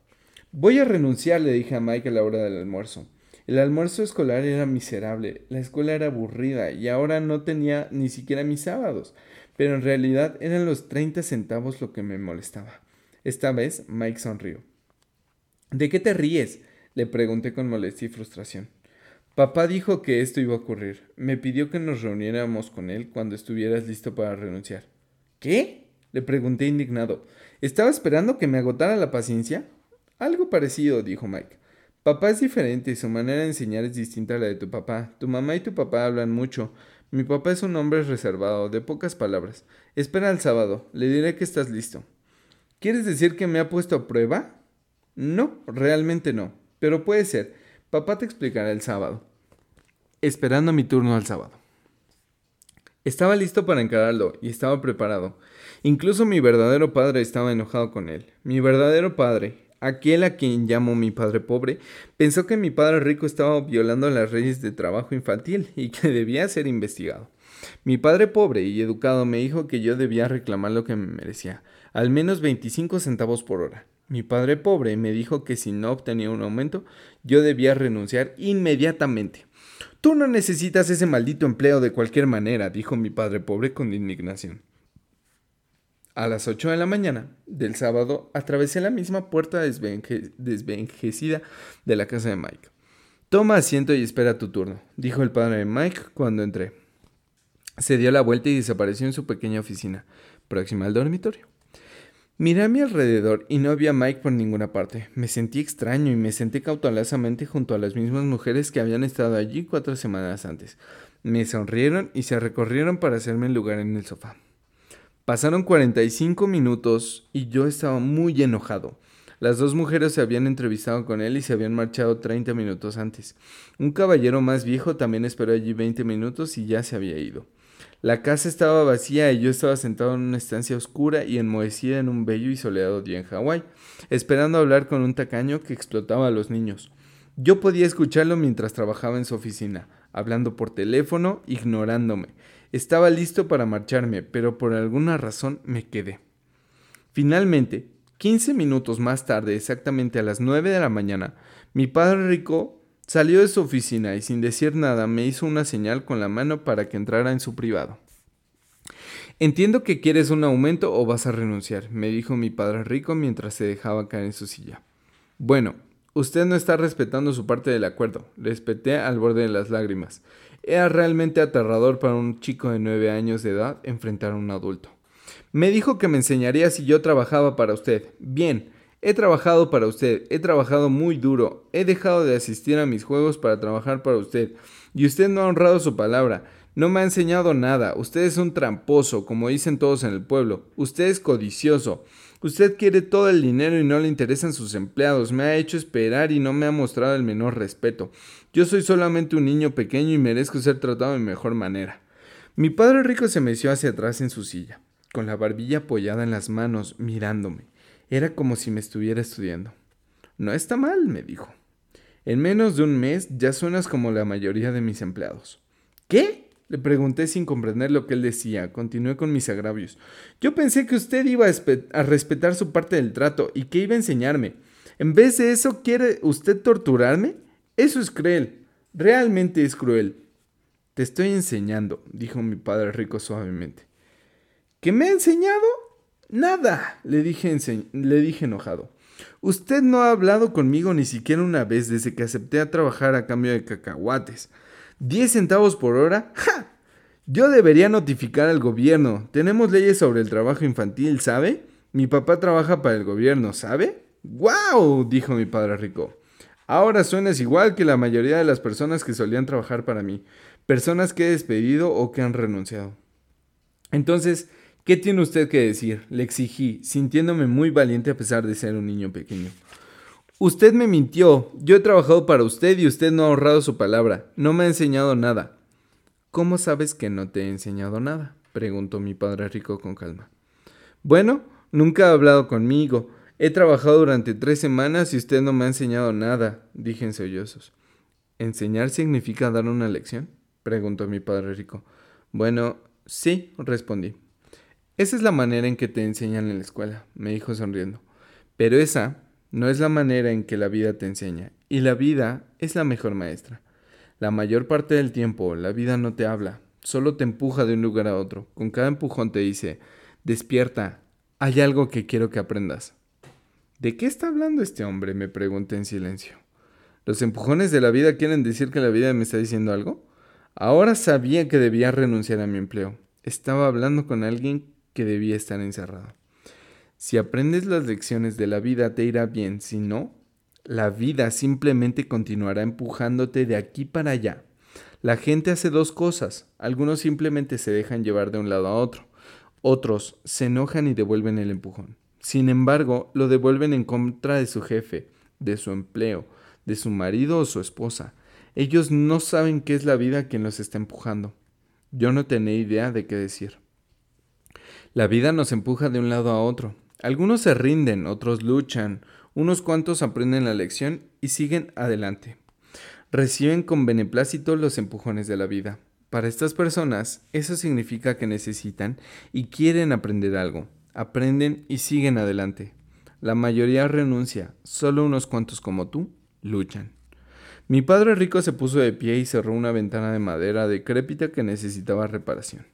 Voy a renunciar, le dije a Mike a la hora del almuerzo. El almuerzo escolar era miserable, la escuela era aburrida y ahora no tenía ni siquiera mis sábados, pero en realidad eran los 30 centavos lo que me molestaba. Esta vez Mike sonrió. ¿De qué te ríes? le pregunté con molestia y frustración. Papá dijo que esto iba a ocurrir. Me pidió que nos reuniéramos con él cuando estuvieras listo para renunciar. ¿Qué? le pregunté indignado. ¿Estaba esperando que me agotara la paciencia? Algo parecido, dijo Mike. Papá es diferente y su manera de enseñar es distinta a la de tu papá. Tu mamá y tu papá hablan mucho. Mi papá es un hombre reservado, de pocas palabras. Espera al sábado, le diré que estás listo. ¿Quieres decir que me ha puesto a prueba? No, realmente no, pero puede ser. Papá te explicará el sábado esperando mi turno al sábado. Estaba listo para encararlo y estaba preparado. Incluso mi verdadero padre estaba enojado con él. Mi verdadero padre, aquel a quien llamo mi padre pobre, pensó que mi padre rico estaba violando las leyes de trabajo infantil y que [laughs] debía ser investigado. Mi padre pobre y educado me dijo que yo debía reclamar lo que me merecía, al menos 25 centavos por hora. Mi padre pobre me dijo que si no obtenía un aumento, yo debía renunciar inmediatamente. Tú no necesitas ese maldito empleo de cualquier manera, dijo mi padre pobre con indignación. A las ocho de la mañana del sábado atravesé la misma puerta desvenjecida de la casa de Mike. Toma asiento y espera tu turno, dijo el padre de Mike cuando entré. Se dio la vuelta y desapareció en su pequeña oficina, próxima al dormitorio. Miré a mi alrededor y no vi a Mike por ninguna parte. Me sentí extraño y me senté cautelosamente junto a las mismas mujeres que habían estado allí cuatro semanas antes. Me sonrieron y se recorrieron para hacerme lugar en el sofá. Pasaron 45 minutos y yo estaba muy enojado. Las dos mujeres se habían entrevistado con él y se habían marchado 30 minutos antes. Un caballero más viejo también esperó allí 20 minutos y ya se había ido. La casa estaba vacía y yo estaba sentado en una estancia oscura y enmohecida en un bello y soleado día en Hawái, esperando hablar con un tacaño que explotaba a los niños. Yo podía escucharlo mientras trabajaba en su oficina, hablando por teléfono, ignorándome. Estaba listo para marcharme, pero por alguna razón me quedé. Finalmente, quince minutos más tarde, exactamente a las nueve de la mañana, mi padre rico Salió de su oficina y sin decir nada me hizo una señal con la mano para que entrara en su privado. Entiendo que quieres un aumento o vas a renunciar, me dijo mi padre rico mientras se dejaba caer en su silla. Bueno, usted no está respetando su parte del acuerdo, respeté al borde de las lágrimas. Era realmente aterrador para un chico de nueve años de edad enfrentar a un adulto. Me dijo que me enseñaría si yo trabajaba para usted. Bien, He trabajado para usted, he trabajado muy duro, he dejado de asistir a mis juegos para trabajar para usted, y usted no ha honrado su palabra, no me ha enseñado nada, usted es un tramposo, como dicen todos en el pueblo, usted es codicioso, usted quiere todo el dinero y no le interesan sus empleados, me ha hecho esperar y no me ha mostrado el menor respeto. Yo soy solamente un niño pequeño y merezco ser tratado de mejor manera. Mi padre rico se meció hacia atrás en su silla, con la barbilla apoyada en las manos, mirándome. Era como si me estuviera estudiando. No está mal, me dijo. En menos de un mes ya suenas como la mayoría de mis empleados. ¿Qué? Le pregunté sin comprender lo que él decía. Continué con mis agravios. Yo pensé que usted iba a, respetar su parte del trato y que iba a enseñarme. En vez de eso, ¿quiere usted torturarme? Eso es cruel. Realmente es cruel. Te estoy enseñando, dijo mi padre rico suavemente. ¿Qué me ha enseñado? Nada, le dije, enojado. Usted no ha hablado conmigo ni siquiera una vez desde que acepté a trabajar a cambio de cacahuates. ¿Diez centavos por hora? ¡Ja! Yo debería notificar al gobierno. Tenemos leyes sobre el trabajo infantil, ¿sabe? Mi papá trabaja para el gobierno, ¿sabe? ¡Guau! dijo mi padre rico. Ahora suenas igual que la mayoría de las personas que solían trabajar para mí, personas que he despedido o que han renunciado. Entonces, ¿Qué tiene usted que decir? Le exigí, sintiéndome muy valiente a pesar de ser un niño pequeño. Usted me mintió. Yo he trabajado para usted y usted no ha ahorrado su palabra. No me ha enseñado nada. ¿Cómo sabes que no te he enseñado nada? preguntó mi padre rico con calma. Bueno, nunca ha hablado conmigo. He trabajado durante tres semanas y usted no me ha enseñado nada, dije en sollozos. ¿Enseñar significa dar una lección? preguntó mi padre rico. Bueno, sí, respondí. Esa es la manera en que te enseñan en la escuela, me dijo sonriendo. Pero esa no es la manera en que la vida te enseña, y la vida es la mejor maestra. La mayor parte del tiempo la vida no te habla, solo te empuja de un lugar a otro. Con cada empujón te dice, despierta, hay algo que quiero que aprendas. ¿De qué está hablando este hombre? me pregunté en silencio. ¿Los empujones de la vida quieren decir que la vida me está diciendo algo? Ahora sabía que debía renunciar a mi empleo. Estaba hablando con alguien que debía estar encerrado. Si aprendes las lecciones de la vida te irá bien, si no, la vida simplemente continuará empujándote de aquí para allá. La gente hace dos cosas. Algunos simplemente se dejan llevar de un lado a otro. Otros se enojan y devuelven el empujón. Sin embargo, lo devuelven en contra de su jefe, de su empleo, de su marido o su esposa. Ellos no saben qué es la vida quien los está empujando. Yo no tenía idea de qué decir. La vida nos empuja de un lado a otro. Algunos se rinden, otros luchan, unos cuantos aprenden la lección y siguen adelante. Reciben con beneplácito los empujones de la vida. Para estas personas, eso significa que necesitan y quieren aprender algo. Aprenden y siguen adelante. La mayoría renuncia, solo unos cuantos como tú luchan. Mi padre rico se puso de pie y cerró una ventana de madera decrépita que necesitaba reparación.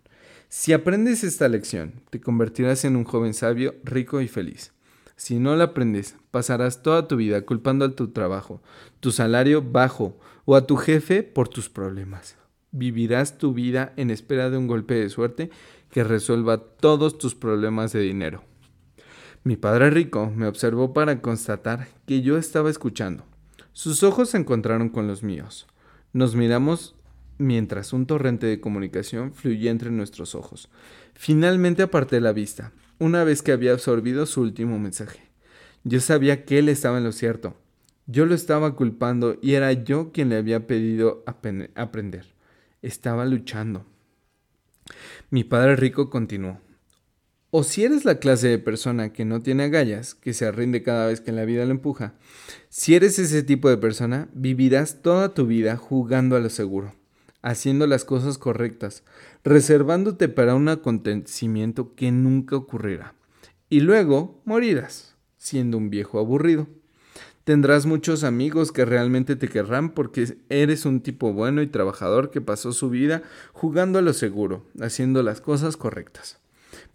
Si aprendes esta lección, te convertirás en un joven sabio, rico y feliz. Si no la aprendes, pasarás toda tu vida culpando a tu trabajo, tu salario bajo o a tu jefe por tus problemas. Vivirás tu vida en espera de un golpe de suerte que resuelva todos tus problemas de dinero. Mi padre rico me observó para constatar que yo estaba escuchando. Sus ojos se encontraron con los míos. Nos miramos mientras un torrente de comunicación fluía entre nuestros ojos. Finalmente aparté la vista, una vez que había absorbido su último mensaje. Yo sabía que él estaba en lo cierto. Yo lo estaba culpando y era yo quien le había pedido aprender. Estaba luchando. Mi padre rico continuó. O si eres la clase de persona que no tiene agallas, que se rinde cada vez que la vida lo empuja, si eres ese tipo de persona, vivirás toda tu vida jugando a lo seguro haciendo las cosas correctas, reservándote para un acontecimiento que nunca ocurrirá. Y luego morirás, siendo un viejo aburrido. Tendrás muchos amigos que realmente te querrán porque eres un tipo bueno y trabajador que pasó su vida jugando a lo seguro, haciendo las cosas correctas.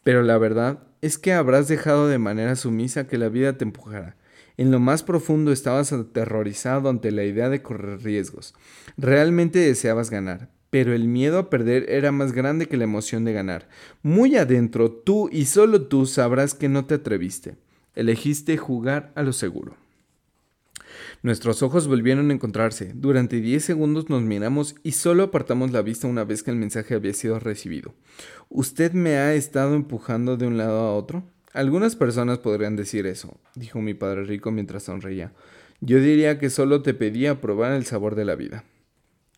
Pero la verdad es que habrás dejado de manera sumisa que la vida te empujará en lo más profundo estabas aterrorizado ante la idea de correr riesgos. Realmente deseabas ganar, pero el miedo a perder era más grande que la emoción de ganar. Muy adentro, tú y solo tú sabrás que no te atreviste. Elegiste jugar a lo seguro. Nuestros ojos volvieron a encontrarse. Durante diez segundos nos miramos y solo apartamos la vista una vez que el mensaje había sido recibido. ¿Usted me ha estado empujando de un lado a otro? Algunas personas podrían decir eso, dijo mi padre rico mientras sonreía. Yo diría que solo te pedía probar el sabor de la vida.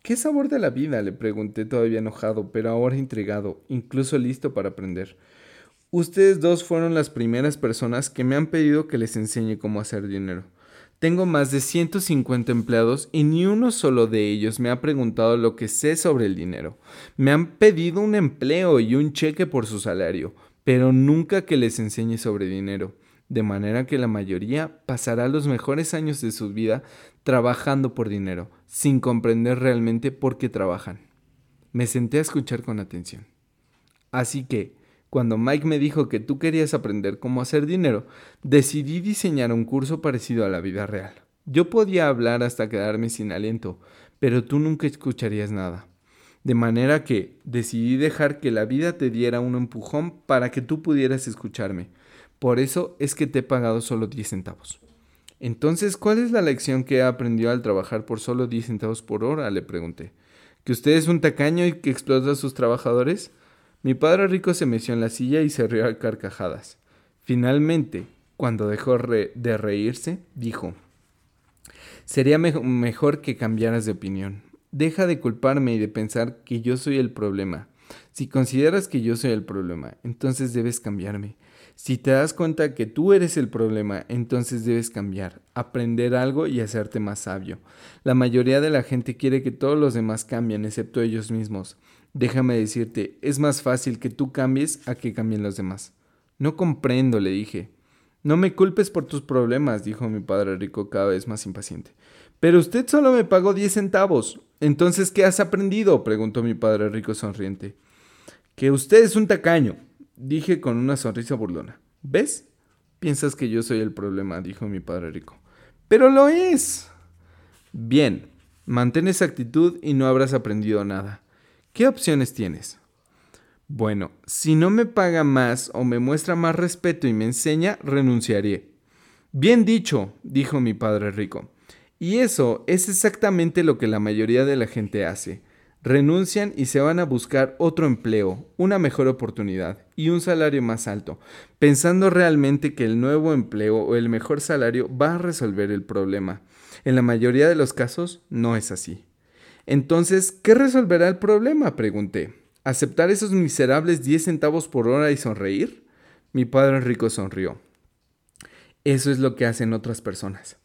¿Qué sabor de la vida? le pregunté todavía enojado, pero ahora intrigado, incluso listo para aprender. Ustedes dos fueron las primeras personas que me han pedido que les enseñe cómo hacer dinero. Tengo más de 150 empleados y ni uno solo de ellos me ha preguntado lo que sé sobre el dinero. Me han pedido un empleo y un cheque por su salario, pero nunca que les enseñe sobre dinero, de manera que la mayoría pasará los mejores años de su vida trabajando por dinero, sin comprender realmente por qué trabajan. Me senté a escuchar con atención. Así que, cuando Mike me dijo que tú querías aprender cómo hacer dinero, decidí diseñar un curso parecido a la vida real. Yo podía hablar hasta quedarme sin aliento, pero tú nunca escucharías nada. De manera que decidí dejar que la vida te diera un empujón para que tú pudieras escucharme. Por eso es que te he pagado solo 10 centavos. Entonces, ¿cuál es la lección que aprendió al trabajar por solo 10 centavos por hora? Le pregunté. ¿Que usted es un tacaño y que explota a sus trabajadores? Mi padre rico se meció en la silla y se rió a carcajadas. Finalmente, cuando dejó de reírse, dijo, Sería mejor que cambiaras de opinión. Deja de culparme y de pensar que yo soy el problema. Si consideras que yo soy el problema, entonces debes cambiarme. Si te das cuenta que tú eres el problema, entonces debes cambiar, aprender algo y hacerte más sabio. La mayoría de la gente quiere que todos los demás cambien, excepto ellos mismos. Déjame decirte, es más fácil que tú cambies a que cambien los demás. No comprendo, le dije. No me culpes por tus problemas, dijo mi padre rico cada vez más impaciente. Pero usted solo me pagó diez centavos. Entonces, ¿qué has aprendido? preguntó mi padre rico sonriente. Que usted es un tacaño, dije con una sonrisa burlona. ¿Ves? Piensas que yo soy el problema, dijo mi padre rico. Pero lo es. Bien, mantén esa actitud y no habrás aprendido nada. ¿Qué opciones tienes? Bueno, si no me paga más o me muestra más respeto y me enseña, renunciaré. Bien dicho, dijo mi padre rico. Y eso es exactamente lo que la mayoría de la gente hace. Renuncian y se van a buscar otro empleo, una mejor oportunidad y un salario más alto, pensando realmente que el nuevo empleo o el mejor salario va a resolver el problema. En la mayoría de los casos no es así. Entonces, ¿qué resolverá el problema? pregunté. ¿Aceptar esos miserables 10 centavos por hora y sonreír? Mi padre rico sonrió. Eso es lo que hacen otras personas.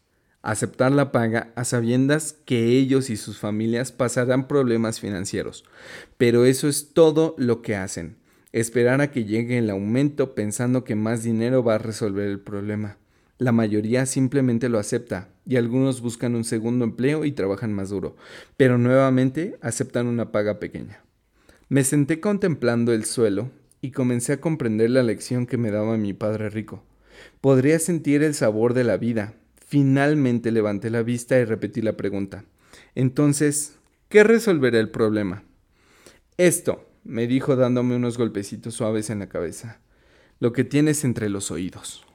Aceptar la paga a sabiendas que ellos y sus familias pasarán problemas financieros. Pero eso es todo lo que hacen. Esperar a que llegue el aumento pensando que más dinero va a resolver el problema. La mayoría simplemente lo acepta y algunos buscan un segundo empleo y trabajan más duro, pero nuevamente aceptan una paga pequeña. Me senté contemplando el suelo y comencé a comprender la lección que me daba mi padre rico. Podría sentir el sabor de la vida. Finalmente levanté la vista y repetí la pregunta. Entonces, ¿qué resolverá el problema? Esto, me dijo dándome unos golpecitos suaves en la cabeza. Lo que tienes entre los oídos.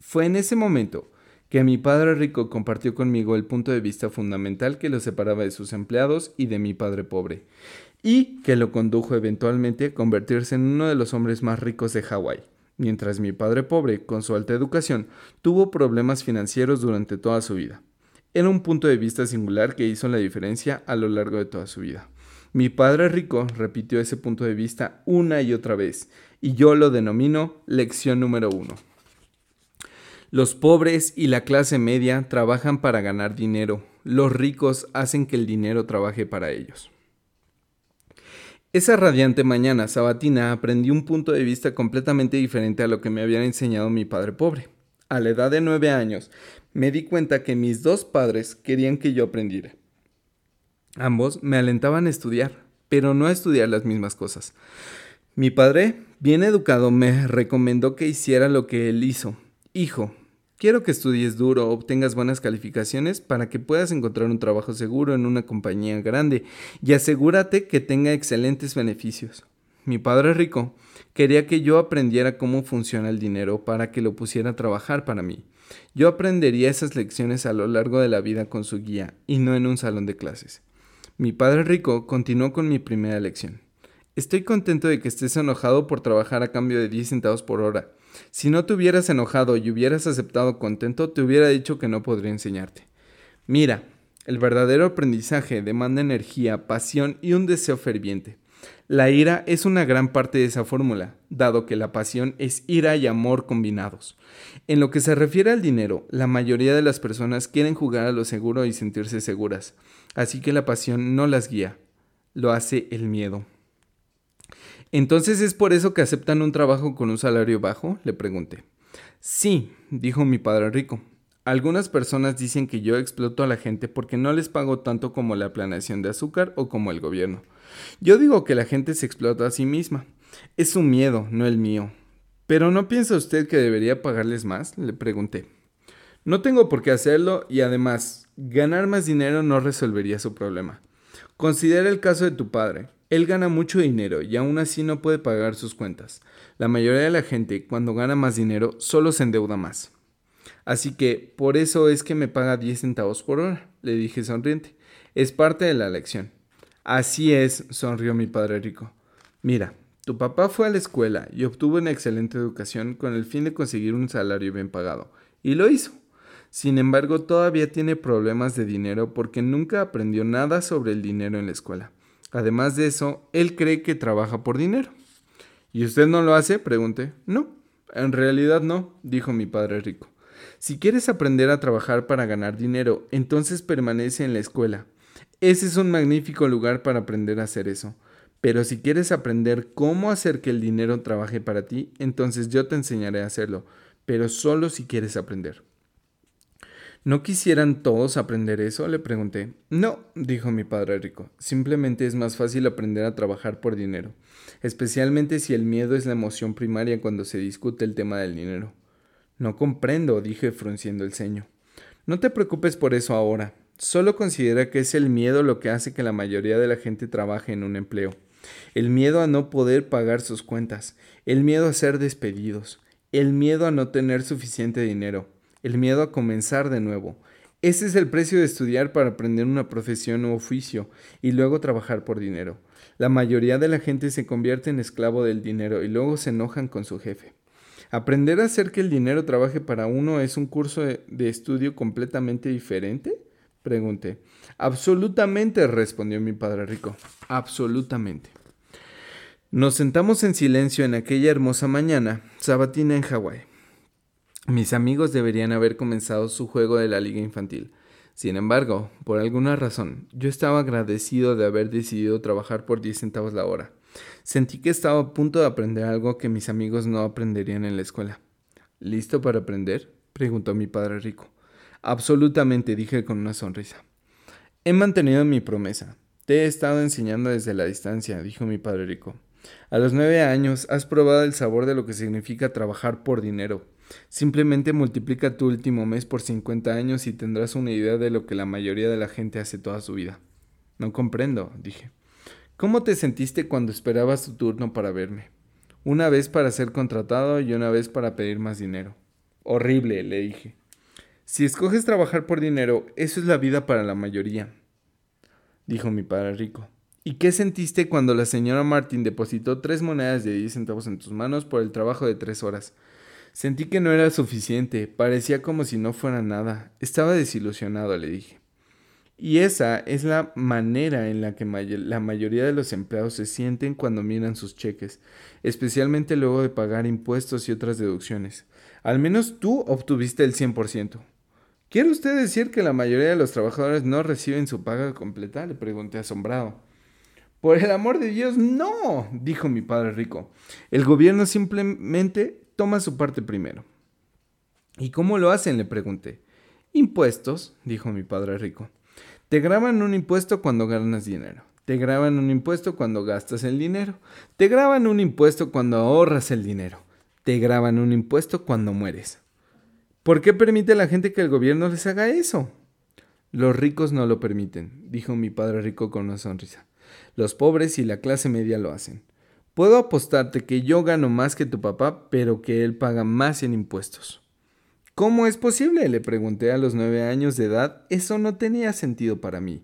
Fue en ese momento que mi padre rico compartió conmigo el punto de vista fundamental que lo separaba de sus empleados y de mi padre pobre, y que lo condujo eventualmente a convertirse en uno de los hombres más ricos de Hawái, mientras mi padre pobre, con su alta educación, tuvo problemas financieros durante toda su vida. Era un punto de vista singular que hizo la diferencia a lo largo de toda su vida. Mi padre rico repitió ese punto de vista una y otra vez, y yo lo denomino lección número uno. Los pobres y la clase media trabajan para ganar dinero, los ricos hacen que el dinero trabaje para ellos. Esa radiante mañana sabatina aprendí un punto de vista completamente diferente a lo que me había enseñado mi padre pobre. A la edad de nueve años, me di cuenta que mis dos padres querían que yo aprendiera. Ambos me alentaban a estudiar, pero no a estudiar las mismas cosas. Mi padre, bien educado, me recomendó que hiciera lo que él hizo. Hijo, Quiero que estudies duro, obtengas buenas calificaciones para que puedas encontrar un trabajo seguro en una compañía grande y asegúrate que tenga excelentes beneficios. Mi padre rico quería que yo aprendiera cómo funciona el dinero para que lo pusiera a trabajar para mí. Yo aprendería esas lecciones a lo largo de la vida con su guía y no en un salón de clases. Mi padre rico continuó con mi primera lección. Estoy contento de que estés enojado por trabajar a cambio de 10 centavos por hora. Si no te hubieras enojado y hubieras aceptado contento, te hubiera dicho que no podría enseñarte. Mira, el verdadero aprendizaje demanda energía, pasión y un deseo ferviente. La ira es una gran parte de esa fórmula, dado que la pasión es ira y amor combinados. En lo que se refiere al dinero, la mayoría de las personas quieren jugar a lo seguro y sentirse seguras, así que la pasión no las guía, lo hace el miedo. Entonces es por eso que aceptan un trabajo con un salario bajo, le pregunté. Sí, dijo mi padre rico. Algunas personas dicen que yo exploto a la gente porque no les pago tanto como la planeación de azúcar o como el gobierno. Yo digo que la gente se explota a sí misma. Es su miedo, no el mío. ¿Pero no piensa usted que debería pagarles más? le pregunté. No tengo por qué hacerlo y además, ganar más dinero no resolvería su problema. Considera el caso de tu padre. Él gana mucho dinero y aún así no puede pagar sus cuentas. La mayoría de la gente cuando gana más dinero solo se endeuda más. Así que por eso es que me paga 10 centavos por hora, le dije sonriente. Es parte de la lección. Así es, sonrió mi padre rico. Mira, tu papá fue a la escuela y obtuvo una excelente educación con el fin de conseguir un salario bien pagado. Y lo hizo. Sin embargo, todavía tiene problemas de dinero porque nunca aprendió nada sobre el dinero en la escuela. Además de eso, él cree que trabaja por dinero. ¿Y usted no lo hace? Pregunté. No, En realidad no, dijo mi padre rico. Si quieres aprender a trabajar para ganar dinero, entonces permanece en la escuela. Ese es un magnífico lugar para aprender a hacer eso. Pero si quieres aprender cómo hacer que el dinero trabaje para ti, entonces yo te enseñaré a hacerlo, pero solo si quieres aprender. ¿No quisieran todos aprender eso? le pregunté. No, dijo mi padre rico. Simplemente es más fácil aprender a trabajar por dinero, especialmente si el miedo es la emoción primaria cuando se discute el tema del dinero. No comprendo, dije frunciendo el ceño. No te preocupes por eso ahora. Solo considera que es el miedo lo que hace que la mayoría de la gente trabaje en un empleo. El miedo a no poder pagar sus cuentas, el miedo a ser despedidos, el miedo a no tener suficiente dinero, el miedo a comenzar de nuevo. Ese es el precio de estudiar para aprender una profesión o oficio y luego trabajar por dinero. La mayoría de la gente se convierte en esclavo del dinero y luego se enojan con su jefe. ¿Aprender a hacer que el dinero trabaje para uno es un curso de, estudio completamente diferente? Pregunté. Absolutamente, respondió mi padre rico. Absolutamente. Nos sentamos en silencio en aquella hermosa mañana, sabatina en Hawái. Mis amigos deberían haber comenzado su juego de la liga infantil. Sin embargo, por alguna razón, yo estaba agradecido de haber decidido trabajar por 10 centavos la hora. Sentí que estaba a punto de aprender algo que mis amigos no aprenderían en la escuela. ¿Listo para aprender? preguntó mi padre rico. Absolutamente, dije con una sonrisa. He mantenido mi promesa. Te he estado enseñando desde la distancia, dijo mi padre rico. A los nueve años has probado el sabor de lo que significa trabajar por dinero. Simplemente multiplica tu último mes por 50 años y tendrás una idea de lo que la mayoría de la gente hace toda su vida. No comprendo, dije. ¿Cómo te sentiste cuando esperabas tu turno para verme? Una vez para ser contratado y una vez para pedir más dinero. Horrible, le dije. Si escoges trabajar por dinero, eso es la vida para la mayoría, dijo mi padre rico. ¿Y qué sentiste cuando la señora Martin depositó tres monedas de 10 centavos en tus manos por el trabajo de tres horas? Sentí que no era suficiente, parecía como si no fuera nada. Estaba desilusionado, le dije. Y esa es la manera en la que la mayoría de los empleados se sienten cuando miran sus cheques, especialmente luego de pagar impuestos y otras deducciones. Al menos tú obtuviste el 100%. ¿Quiere usted decir que la mayoría de los trabajadores no reciben su paga completa? Le pregunté asombrado. Por el amor de Dios, no, dijo mi padre rico. El gobierno simplemente toma su parte primero. ¿Y cómo lo hacen? le pregunté. Impuestos, dijo mi padre rico. Te graban un impuesto cuando ganas dinero. Te graban un impuesto cuando gastas el dinero. Te graban un impuesto cuando ahorras el dinero. Te graban un impuesto cuando mueres. ¿Por qué permite la gente que el gobierno les haga eso? Los ricos no lo permiten, dijo mi padre rico con una sonrisa. Los pobres y la clase media lo hacen. Puedo apostarte que yo gano más que tu papá, pero que él paga más en impuestos. ¿Cómo es posible? le pregunté a los nueve años de edad. Eso no tenía sentido para mí.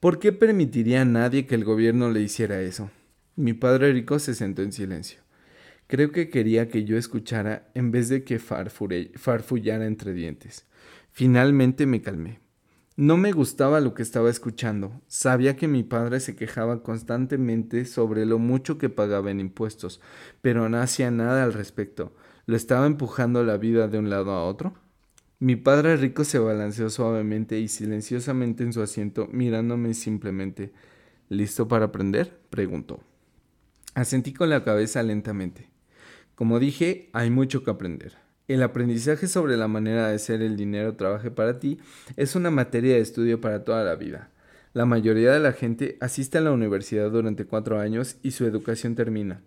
¿Por qué permitiría a nadie que el gobierno le hiciera eso? Mi padre rico se sentó en silencio. Creo que quería que yo escuchara en vez de que farfullara entre dientes. Finalmente me calmé. No me gustaba lo que estaba escuchando. Sabía que mi padre se quejaba constantemente sobre lo mucho que pagaba en impuestos, pero no hacía nada al respecto. ¿Lo estaba empujando la vida de un lado a otro? Mi padre rico se balanceó suavemente y silenciosamente en su asiento, mirándome simplemente. ¿Listo para aprender? preguntó. Asentí con la cabeza lentamente. Como dije, hay mucho que aprender. El aprendizaje sobre la manera de hacer el dinero trabaje para ti es una materia de estudio para toda la vida. La mayoría de la gente asiste a la universidad durante cuatro años y su educación termina.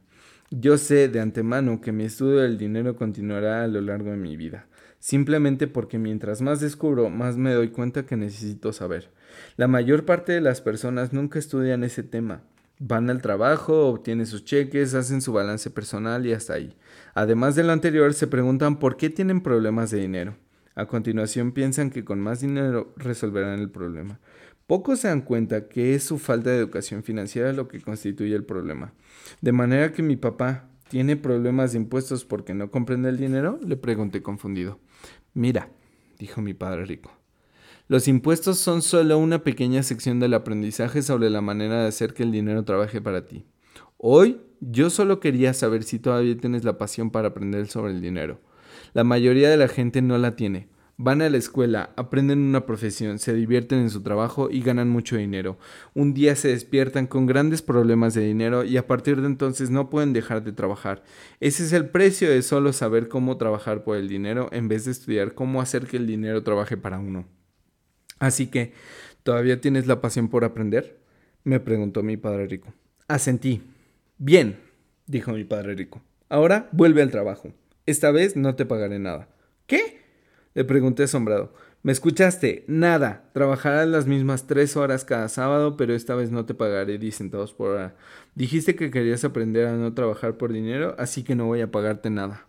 Yo sé de antemano que mi estudio del dinero continuará a lo largo de mi vida, simplemente porque mientras más descubro, más me doy cuenta que necesito saber. La mayor parte de las personas nunca estudian ese tema. Van al trabajo, obtienen sus cheques, hacen su balance personal y hasta ahí. Además de lo anterior, se preguntan por qué tienen problemas de dinero. A continuación piensan que con más dinero resolverán el problema. Pocos se dan cuenta que es su falta de educación financiera lo que constituye el problema. De manera que mi papá tiene problemas de impuestos porque no comprende el dinero, le pregunté confundido. Mira, dijo mi padre rico. Los impuestos son solo una pequeña sección del aprendizaje sobre la manera de hacer que el dinero trabaje para ti. Hoy yo solo quería saber si todavía tienes la pasión para aprender sobre el dinero. La mayoría de la gente no la tiene. Van a la escuela, aprenden una profesión, se divierten en su trabajo y ganan mucho dinero. Un día se despiertan con grandes problemas de dinero y a partir de entonces no pueden dejar de trabajar. Ese es el precio de solo saber cómo trabajar por el dinero en vez de estudiar cómo hacer que el dinero trabaje para uno. Así que, ¿todavía tienes la pasión por aprender? me preguntó mi padre rico. Asentí. Bien, dijo mi padre rico. Ahora vuelve al trabajo. Esta vez no te pagaré nada. ¿Qué? Le pregunté asombrado. ¿Me escuchaste? Nada. Trabajarás las mismas tres horas cada sábado, pero esta vez no te pagaré 10 centavos por hora. Dijiste que querías aprender a no trabajar por dinero, así que no voy a pagarte nada.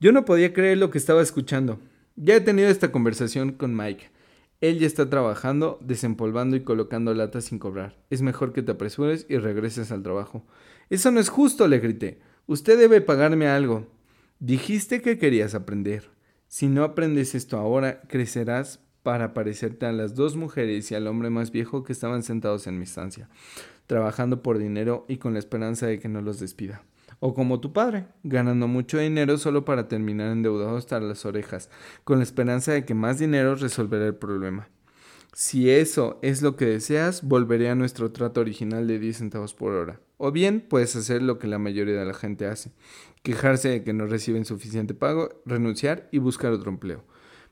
Yo no podía creer lo que estaba escuchando. Ya he tenido esta conversación con Mike. Él ya está trabajando, desempolvando y colocando latas sin cobrar. Es mejor que te apresures y regreses al trabajo. Eso no es justo, le grité. Usted debe pagarme algo. Dijiste que querías aprender. Si no aprendes esto ahora, crecerás para parecerte a las dos mujeres y al hombre más viejo que estaban sentados en mi estancia, trabajando por dinero y con la esperanza de que no los despida. O como tu padre, ganando mucho dinero solo para terminar endeudado hasta las orejas, con la esperanza de que más dinero resolverá el problema. Si eso es lo que deseas, volveré a nuestro trato original de 10 centavos por hora. O bien puedes hacer lo que la mayoría de la gente hace, quejarse de que no reciben suficiente pago, renunciar y buscar otro empleo.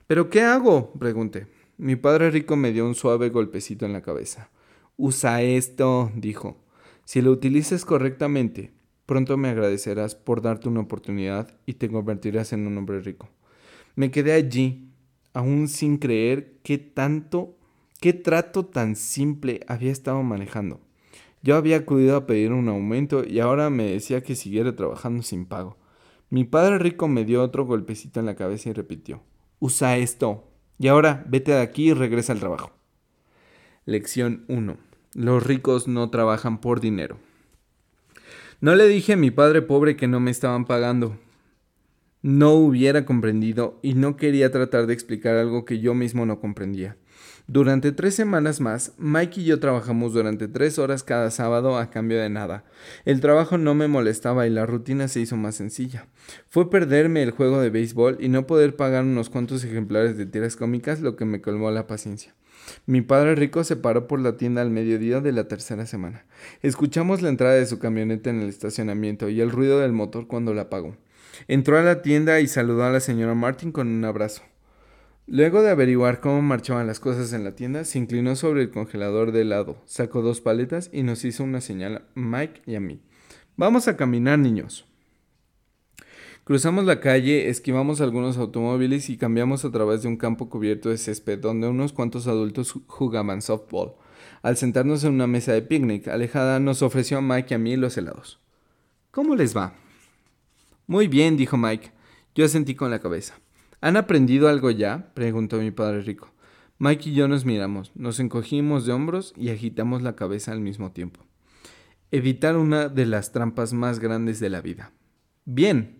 ¿Pero qué hago? pregunté. Mi padre rico me dio un suave golpecito en la cabeza. Usa esto, dijo. Si lo utilizas correctamente, pronto me agradecerás por darte una oportunidad y te convertirás en un hombre rico. Me quedé allí, aún sin creer qué tanto, qué trato tan simple había estado manejando. Yo había acudido a pedir un aumento y ahora me decía que siguiera trabajando sin pago. Mi padre rico me dio otro golpecito en la cabeza y repitió, usa esto. Y ahora vete de aquí y regresa al trabajo. Lección 1. Los ricos no trabajan por dinero. No le dije a mi padre pobre que no me estaban pagando. No hubiera comprendido y no quería tratar de explicar algo que yo mismo no comprendía. Durante tres semanas más, Mike y yo trabajamos durante tres horas cada sábado a cambio de nada. El trabajo no me molestaba y la rutina se hizo más sencilla. Fue perderme el juego de béisbol y no poder pagar unos cuantos ejemplares de tiras cómicas lo que me colmó la paciencia. Mi padre rico se paró por la tienda al mediodía de la tercera semana. Escuchamos la entrada de su camioneta en el estacionamiento y el ruido del motor cuando la apagó. Entró a la tienda y saludó a la señora Martin con un abrazo. Luego de averiguar cómo marchaban las cosas en la tienda, se inclinó sobre el congelador de helado, sacó dos paletas y nos hizo una señal a Mike y a mí. Vamos a caminar, niños. Cruzamos la calle, esquivamos algunos automóviles y cambiamos a través de un campo cubierto de césped donde unos cuantos adultos jugaban softball. Al sentarnos en una mesa de picnic alejada, nos ofreció a Mike y a mí los helados. ¿Cómo les va? Muy bien, dijo Mike. Yo asentí con la cabeza. ¿Han aprendido algo ya? preguntó mi padre rico. Mike y yo nos miramos, nos encogimos de hombros y agitamos la cabeza al mismo tiempo. Evitar una de las trampas más grandes de la vida. Bien,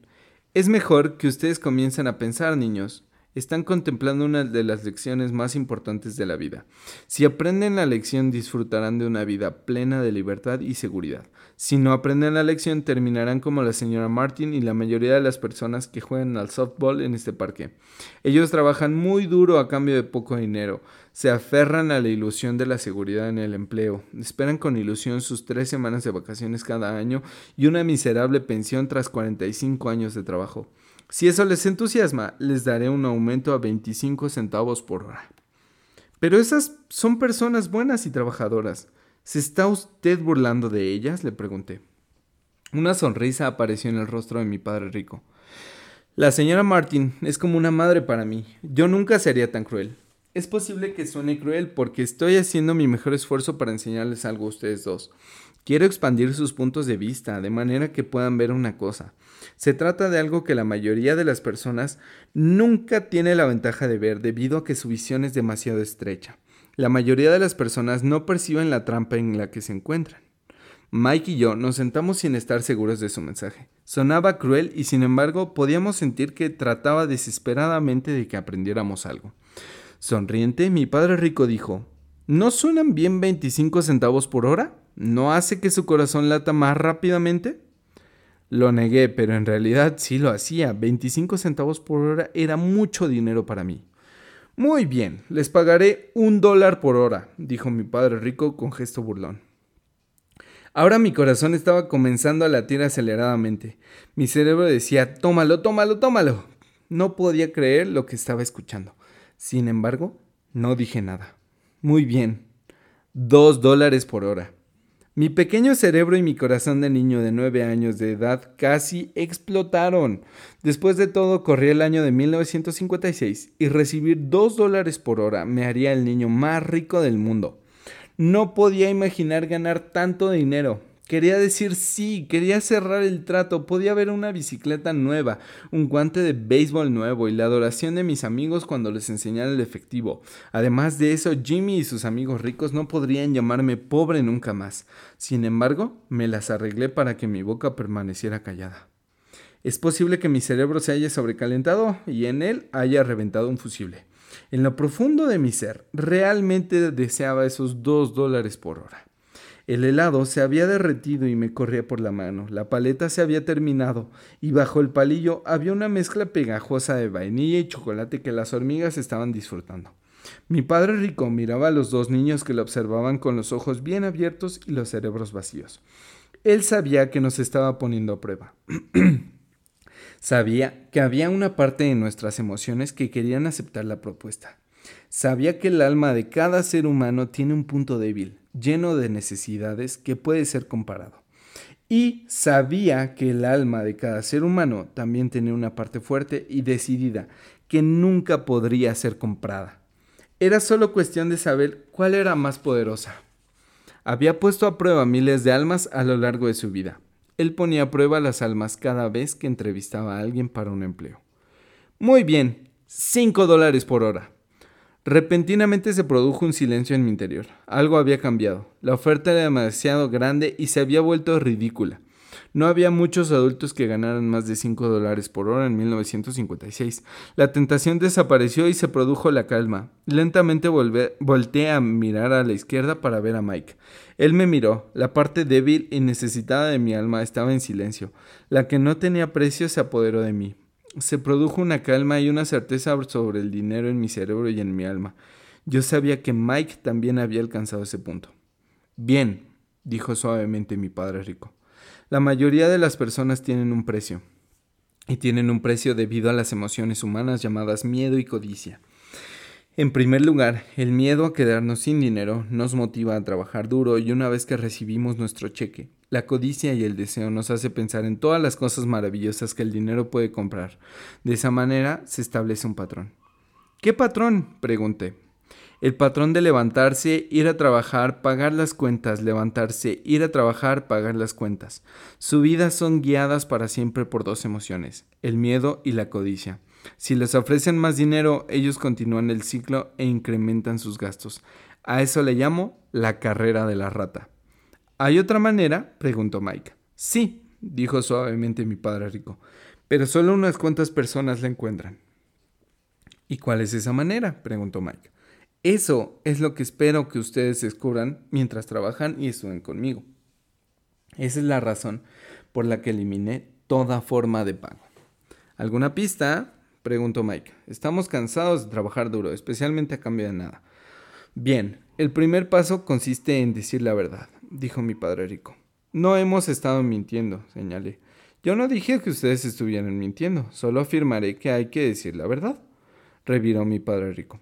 es mejor que ustedes comiencen a pensar, niños, están contemplando una de las lecciones más importantes de la vida. Si aprenden la lección disfrutarán de una vida plena de libertad y seguridad. Si no aprenden la lección terminarán como la señora Martin y la mayoría de las personas que juegan al softball en este parque. Ellos trabajan muy duro a cambio de poco dinero, se aferran a la ilusión de la seguridad en el empleo, esperan con ilusión sus tres semanas de vacaciones cada año y una miserable pensión tras 45 años de trabajo. Si eso les entusiasma, les daré un aumento a 25 centavos por hora. Pero esas son personas buenas y trabajadoras. ¿Se está usted burlando de ellas? le pregunté. Una sonrisa apareció en el rostro de mi padre rico. La señora Martin es como una madre para mí. Yo nunca sería tan cruel. Es posible que suene cruel porque estoy haciendo mi mejor esfuerzo para enseñarles algo a ustedes dos. Quiero expandir sus puntos de vista de manera que puedan ver una cosa. Se trata de algo que la mayoría de las personas nunca tiene la ventaja de ver debido a que su visión es demasiado estrecha. La mayoría de las personas no perciben la trampa en la que se encuentran. Mike y yo nos sentamos sin estar seguros de su mensaje. Sonaba cruel y sin embargo podíamos sentir que trataba desesperadamente de que aprendiéramos algo. Sonriente, mi padre rico dijo, ¿No suenan bien 25 centavos por hora? ¿No hace que su corazón lata más rápidamente? Lo negué, pero en realidad sí lo hacía. 25 centavos por hora era mucho dinero para mí. Muy bien, les pagaré un dólar por hora, dijo mi padre rico con gesto burlón. Ahora mi corazón estaba comenzando a latir aceleradamente. Mi cerebro decía, tómalo, tómalo, tómalo. No podía creer lo que estaba escuchando. Sin embargo, no dije nada. Muy bien. Dos dólares por hora. Mi pequeño cerebro y mi corazón de niño de nueve años de edad casi explotaron. Después de todo, corría el año de 1956 y recibir dos dólares por hora me haría el niño más rico del mundo. No podía imaginar ganar tanto dinero. Quería decir sí, quería cerrar el trato, podía haber una bicicleta nueva, un guante de béisbol nuevo y la adoración de mis amigos cuando les enseñara el efectivo. Además de eso, Jimmy y sus amigos ricos no podrían llamarme pobre nunca más. Sin embargo, me las arreglé para que mi boca permaneciera callada. Es posible que mi cerebro se haya sobrecalentado y en él haya reventado un fusible. En lo profundo de mi ser, realmente deseaba esos dos dólares por hora. El helado se había derretido y me corría por la mano. La paleta se había terminado y bajo el palillo había una mezcla pegajosa de vainilla y chocolate que las hormigas estaban disfrutando. Mi padre rico miraba a los dos niños que lo observaban con los ojos bien abiertos y los cerebros vacíos. Él sabía que nos estaba poniendo a prueba. [clears throat] Sabía que había una parte de nuestras emociones que querían aceptar la propuesta. Sabía que el alma de cada ser humano tiene un punto débil, lleno de necesidades que puede ser comparado. Y sabía que el alma de cada ser humano también tenía una parte fuerte y decidida que nunca podría ser comprada. Era solo cuestión de saber cuál era más poderosa. Había puesto a prueba miles de almas a lo largo de su vida él ponía a prueba las almas cada vez que entrevistaba a alguien para un empleo. Muy bien, cinco dólares por hora. Repentinamente se produjo un silencio en mi interior. Algo había cambiado. La oferta era demasiado grande y se había vuelto ridícula. No había muchos adultos que ganaran más de 5 dólares por hora en 1956. La tentación desapareció y se produjo la calma. Lentamente volteé a mirar a la izquierda para ver a Mike. Él me miró. La parte débil y necesitada de mi alma estaba en silencio. La que no tenía precio se apoderó de mí. Se produjo una calma y una certeza sobre el dinero en mi cerebro y en mi alma. Yo sabía que Mike también había alcanzado ese punto. Bien, dijo suavemente mi padre rico. La mayoría de las personas tienen un precio, y tienen un precio debido a las emociones humanas llamadas miedo y codicia. En primer lugar, el miedo a quedarnos sin dinero nos motiva a trabajar duro y una vez que recibimos nuestro cheque, la codicia y el deseo nos hace pensar en todas las cosas maravillosas que el dinero puede comprar. De esa manera se establece un patrón. ¿Qué patrón? pregunté. El patrón de levantarse, ir a trabajar, pagar las cuentas, levantarse, ir a trabajar, pagar las cuentas. Su vida son guiadas para siempre por dos emociones, el miedo y la codicia. Si les ofrecen más dinero, ellos continúan el ciclo e incrementan sus gastos. A eso le llamo la carrera de la rata. ¿Hay otra manera? preguntó Mike. Sí, dijo suavemente mi padre rico, pero solo unas cuantas personas la encuentran. ¿Y cuál es esa manera? preguntó Mike. Eso es lo que espero que ustedes descubran mientras trabajan y estudien conmigo. Esa es la razón por la que eliminé toda forma de pago. ¿Alguna pista? preguntó Mike. Estamos cansados de trabajar duro, especialmente a cambio de nada. Bien, el primer paso consiste en decir la verdad, dijo mi padre rico. No hemos estado mintiendo, señalé. Yo no dije que ustedes estuvieran mintiendo, solo afirmaré que hay que decir la verdad, reviró mi padre rico.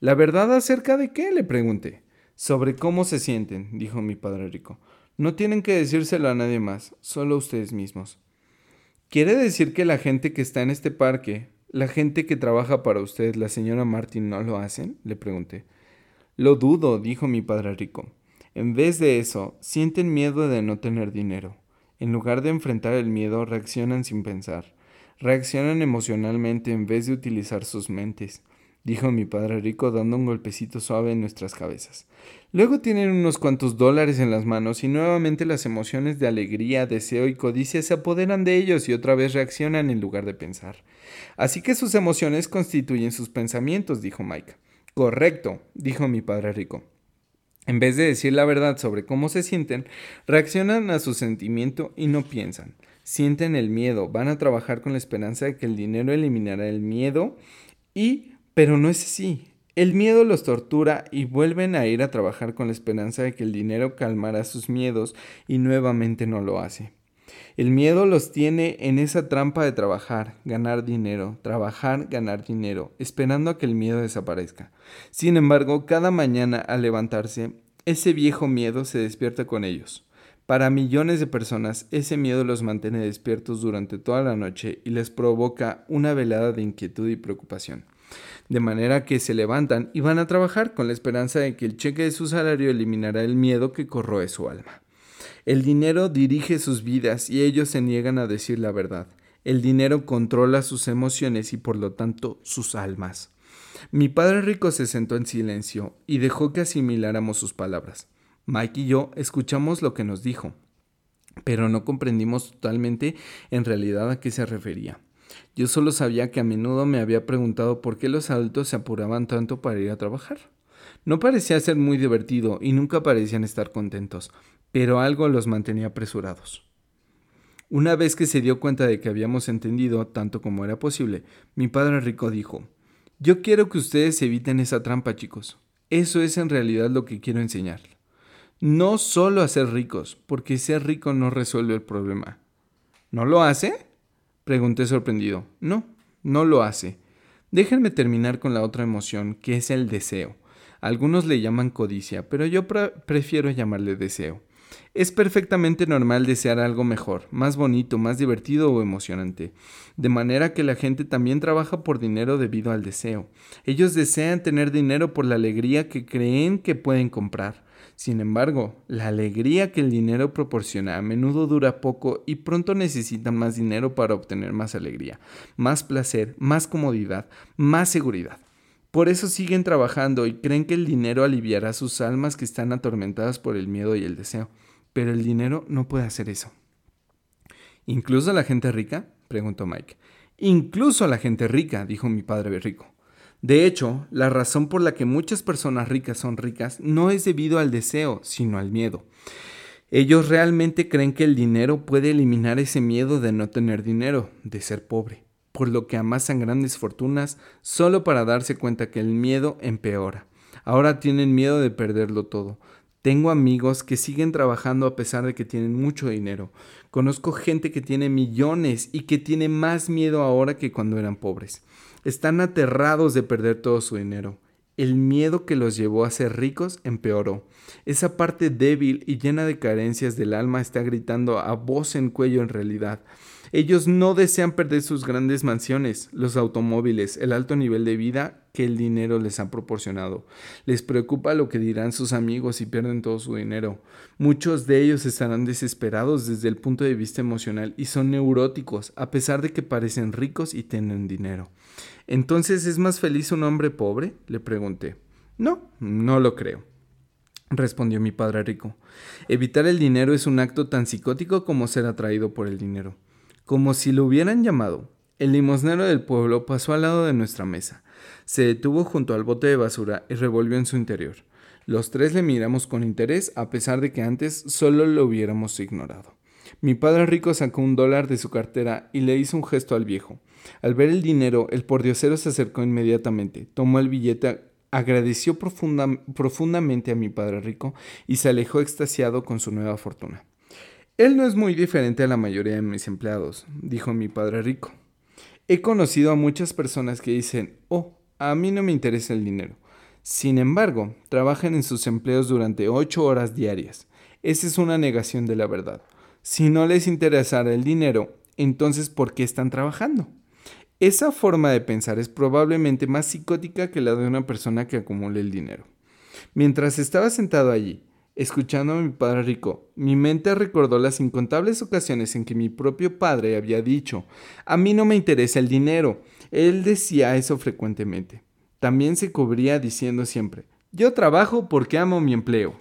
¿La verdad acerca de qué? le pregunté. Sobre cómo se sienten, dijo mi padre rico. No tienen que decírselo a nadie más, solo ustedes mismos. ¿Quiere decir que la gente que está en este parque, la gente que trabaja para usted, la señora Martin, no lo hacen? le pregunté. Lo dudo, dijo mi padre rico. En vez de eso, sienten miedo de no tener dinero. En lugar de enfrentar el miedo, reaccionan sin pensar. Reaccionan emocionalmente en vez de utilizar sus mentes dijo mi padre rico dando un golpecito suave en nuestras cabezas. Luego tienen unos cuantos dólares en las manos y nuevamente las emociones de alegría, deseo y codicia se apoderan de ellos y otra vez reaccionan en lugar de pensar. Así que sus emociones constituyen sus pensamientos, dijo Mike. Correcto, dijo mi padre rico. En vez de decir la verdad sobre cómo se sienten, reaccionan a su sentimiento y no piensan. sienten el miedo, van a trabajar con la esperanza de que el dinero eliminará el miedo y, pero no es así. El miedo los tortura y vuelven a ir a trabajar con la esperanza de que el dinero calmará sus miedos y nuevamente no lo hace. El miedo los tiene en esa trampa de trabajar, ganar dinero, trabajar, ganar dinero, esperando a que el miedo desaparezca. Sin embargo, cada mañana al levantarse, ese viejo miedo se despierta con ellos. Para millones de personas, ese miedo los mantiene despiertos durante toda la noche y les provoca una velada de inquietud y preocupación. De manera que se levantan y van a trabajar con la esperanza de que el cheque de su salario eliminará el miedo que corroe su alma. El dinero dirige sus vidas y ellos se niegan a decir la verdad. El dinero controla sus emociones y por lo tanto sus almas. Mi padre rico se sentó en silencio y dejó que asimiláramos sus palabras. Mike y yo escuchamos lo que nos dijo, pero no comprendimos totalmente en realidad a qué se refería. Yo solo sabía que a menudo me había preguntado por qué los adultos se apuraban tanto para ir a trabajar. No parecía ser muy divertido y nunca parecían estar contentos, pero algo los mantenía apresurados. Una vez que se dio cuenta de que habíamos entendido tanto como era posible, mi padre rico dijo, Yo quiero que ustedes eviten esa trampa, chicos. Eso es en realidad lo que quiero enseñar. No solo a ser ricos, porque ser rico no resuelve el problema. ¿No lo hace? Pregunté sorprendido. No, no lo hace. Déjenme terminar con la otra emoción, que es el deseo. Algunos le llaman codicia, pero yo prefiero llamarle deseo. Es perfectamente normal desear algo mejor, más bonito, más divertido o emocionante. De manera que la gente también trabaja por dinero debido al deseo. Ellos desean tener dinero por la alegría que creen que pueden comprar. Sin embargo, la alegría que el dinero proporciona a menudo dura poco y pronto necesitan más dinero para obtener más alegría, más placer, más comodidad, más seguridad. Por eso siguen trabajando y creen que el dinero aliviará sus almas que están atormentadas por el miedo y el deseo. Pero el dinero no puede hacer eso. ¿Incluso la gente rica? preguntó Mike. Incluso la gente rica, dijo mi padre rico. De hecho, la razón por la que muchas personas ricas son ricas no es debido al deseo, sino al miedo. Ellos realmente creen que el dinero puede eliminar ese miedo de no tener dinero, de ser pobre por lo que amasan grandes fortunas solo para darse cuenta que el miedo empeora. Ahora tienen miedo de perderlo todo. Tengo amigos que siguen trabajando a pesar de que tienen mucho dinero. Conozco gente que tiene millones y que tiene más miedo ahora que cuando eran pobres. Están aterrados de perder todo su dinero. El miedo que los llevó a ser ricos empeoró. Esa parte débil y llena de carencias del alma está gritando a voz en cuello en realidad. Ellos no desean perder sus grandes mansiones, los automóviles, el alto nivel de vida que el dinero les ha proporcionado. Les preocupa lo que dirán sus amigos si pierden todo su dinero. Muchos de ellos estarán desesperados desde el punto de vista emocional y son neuróticos, a pesar de que parecen ricos y tienen dinero. Entonces, ¿es más feliz un hombre pobre? le pregunté. No, no lo creo respondió mi padre rico. Evitar el dinero es un acto tan psicótico como ser atraído por el dinero. Como si lo hubieran llamado, el limosnero del pueblo pasó al lado de nuestra mesa, se detuvo junto al bote de basura y revolvió en su interior. Los tres le miramos con interés a pesar de que antes solo lo hubiéramos ignorado. Mi padre rico sacó un dólar de su cartera y le hizo un gesto al viejo. Al ver el dinero, el pordiosero se acercó inmediatamente, tomó el billete, agradeció profundamente a mi padre rico y se alejó extasiado con su nueva fortuna. Él no es muy diferente a la mayoría de mis empleados, dijo mi padre rico. He conocido a muchas personas que dicen, oh, a mí no me interesa el dinero. Sin embargo, trabajan en sus empleos durante ocho horas diarias. Esa es una negación de la verdad. Si no les interesara el dinero, entonces ¿por qué están trabajando? Esa forma de pensar es probablemente más psicótica que la de una persona que acumule el dinero. Mientras estaba sentado allí, Escuchando a mi padre rico, mi mente recordó las incontables ocasiones en que mi propio padre había dicho, a mí no me interesa el dinero. Él decía eso frecuentemente. También se cubría diciendo siempre, yo trabajo porque amo mi empleo.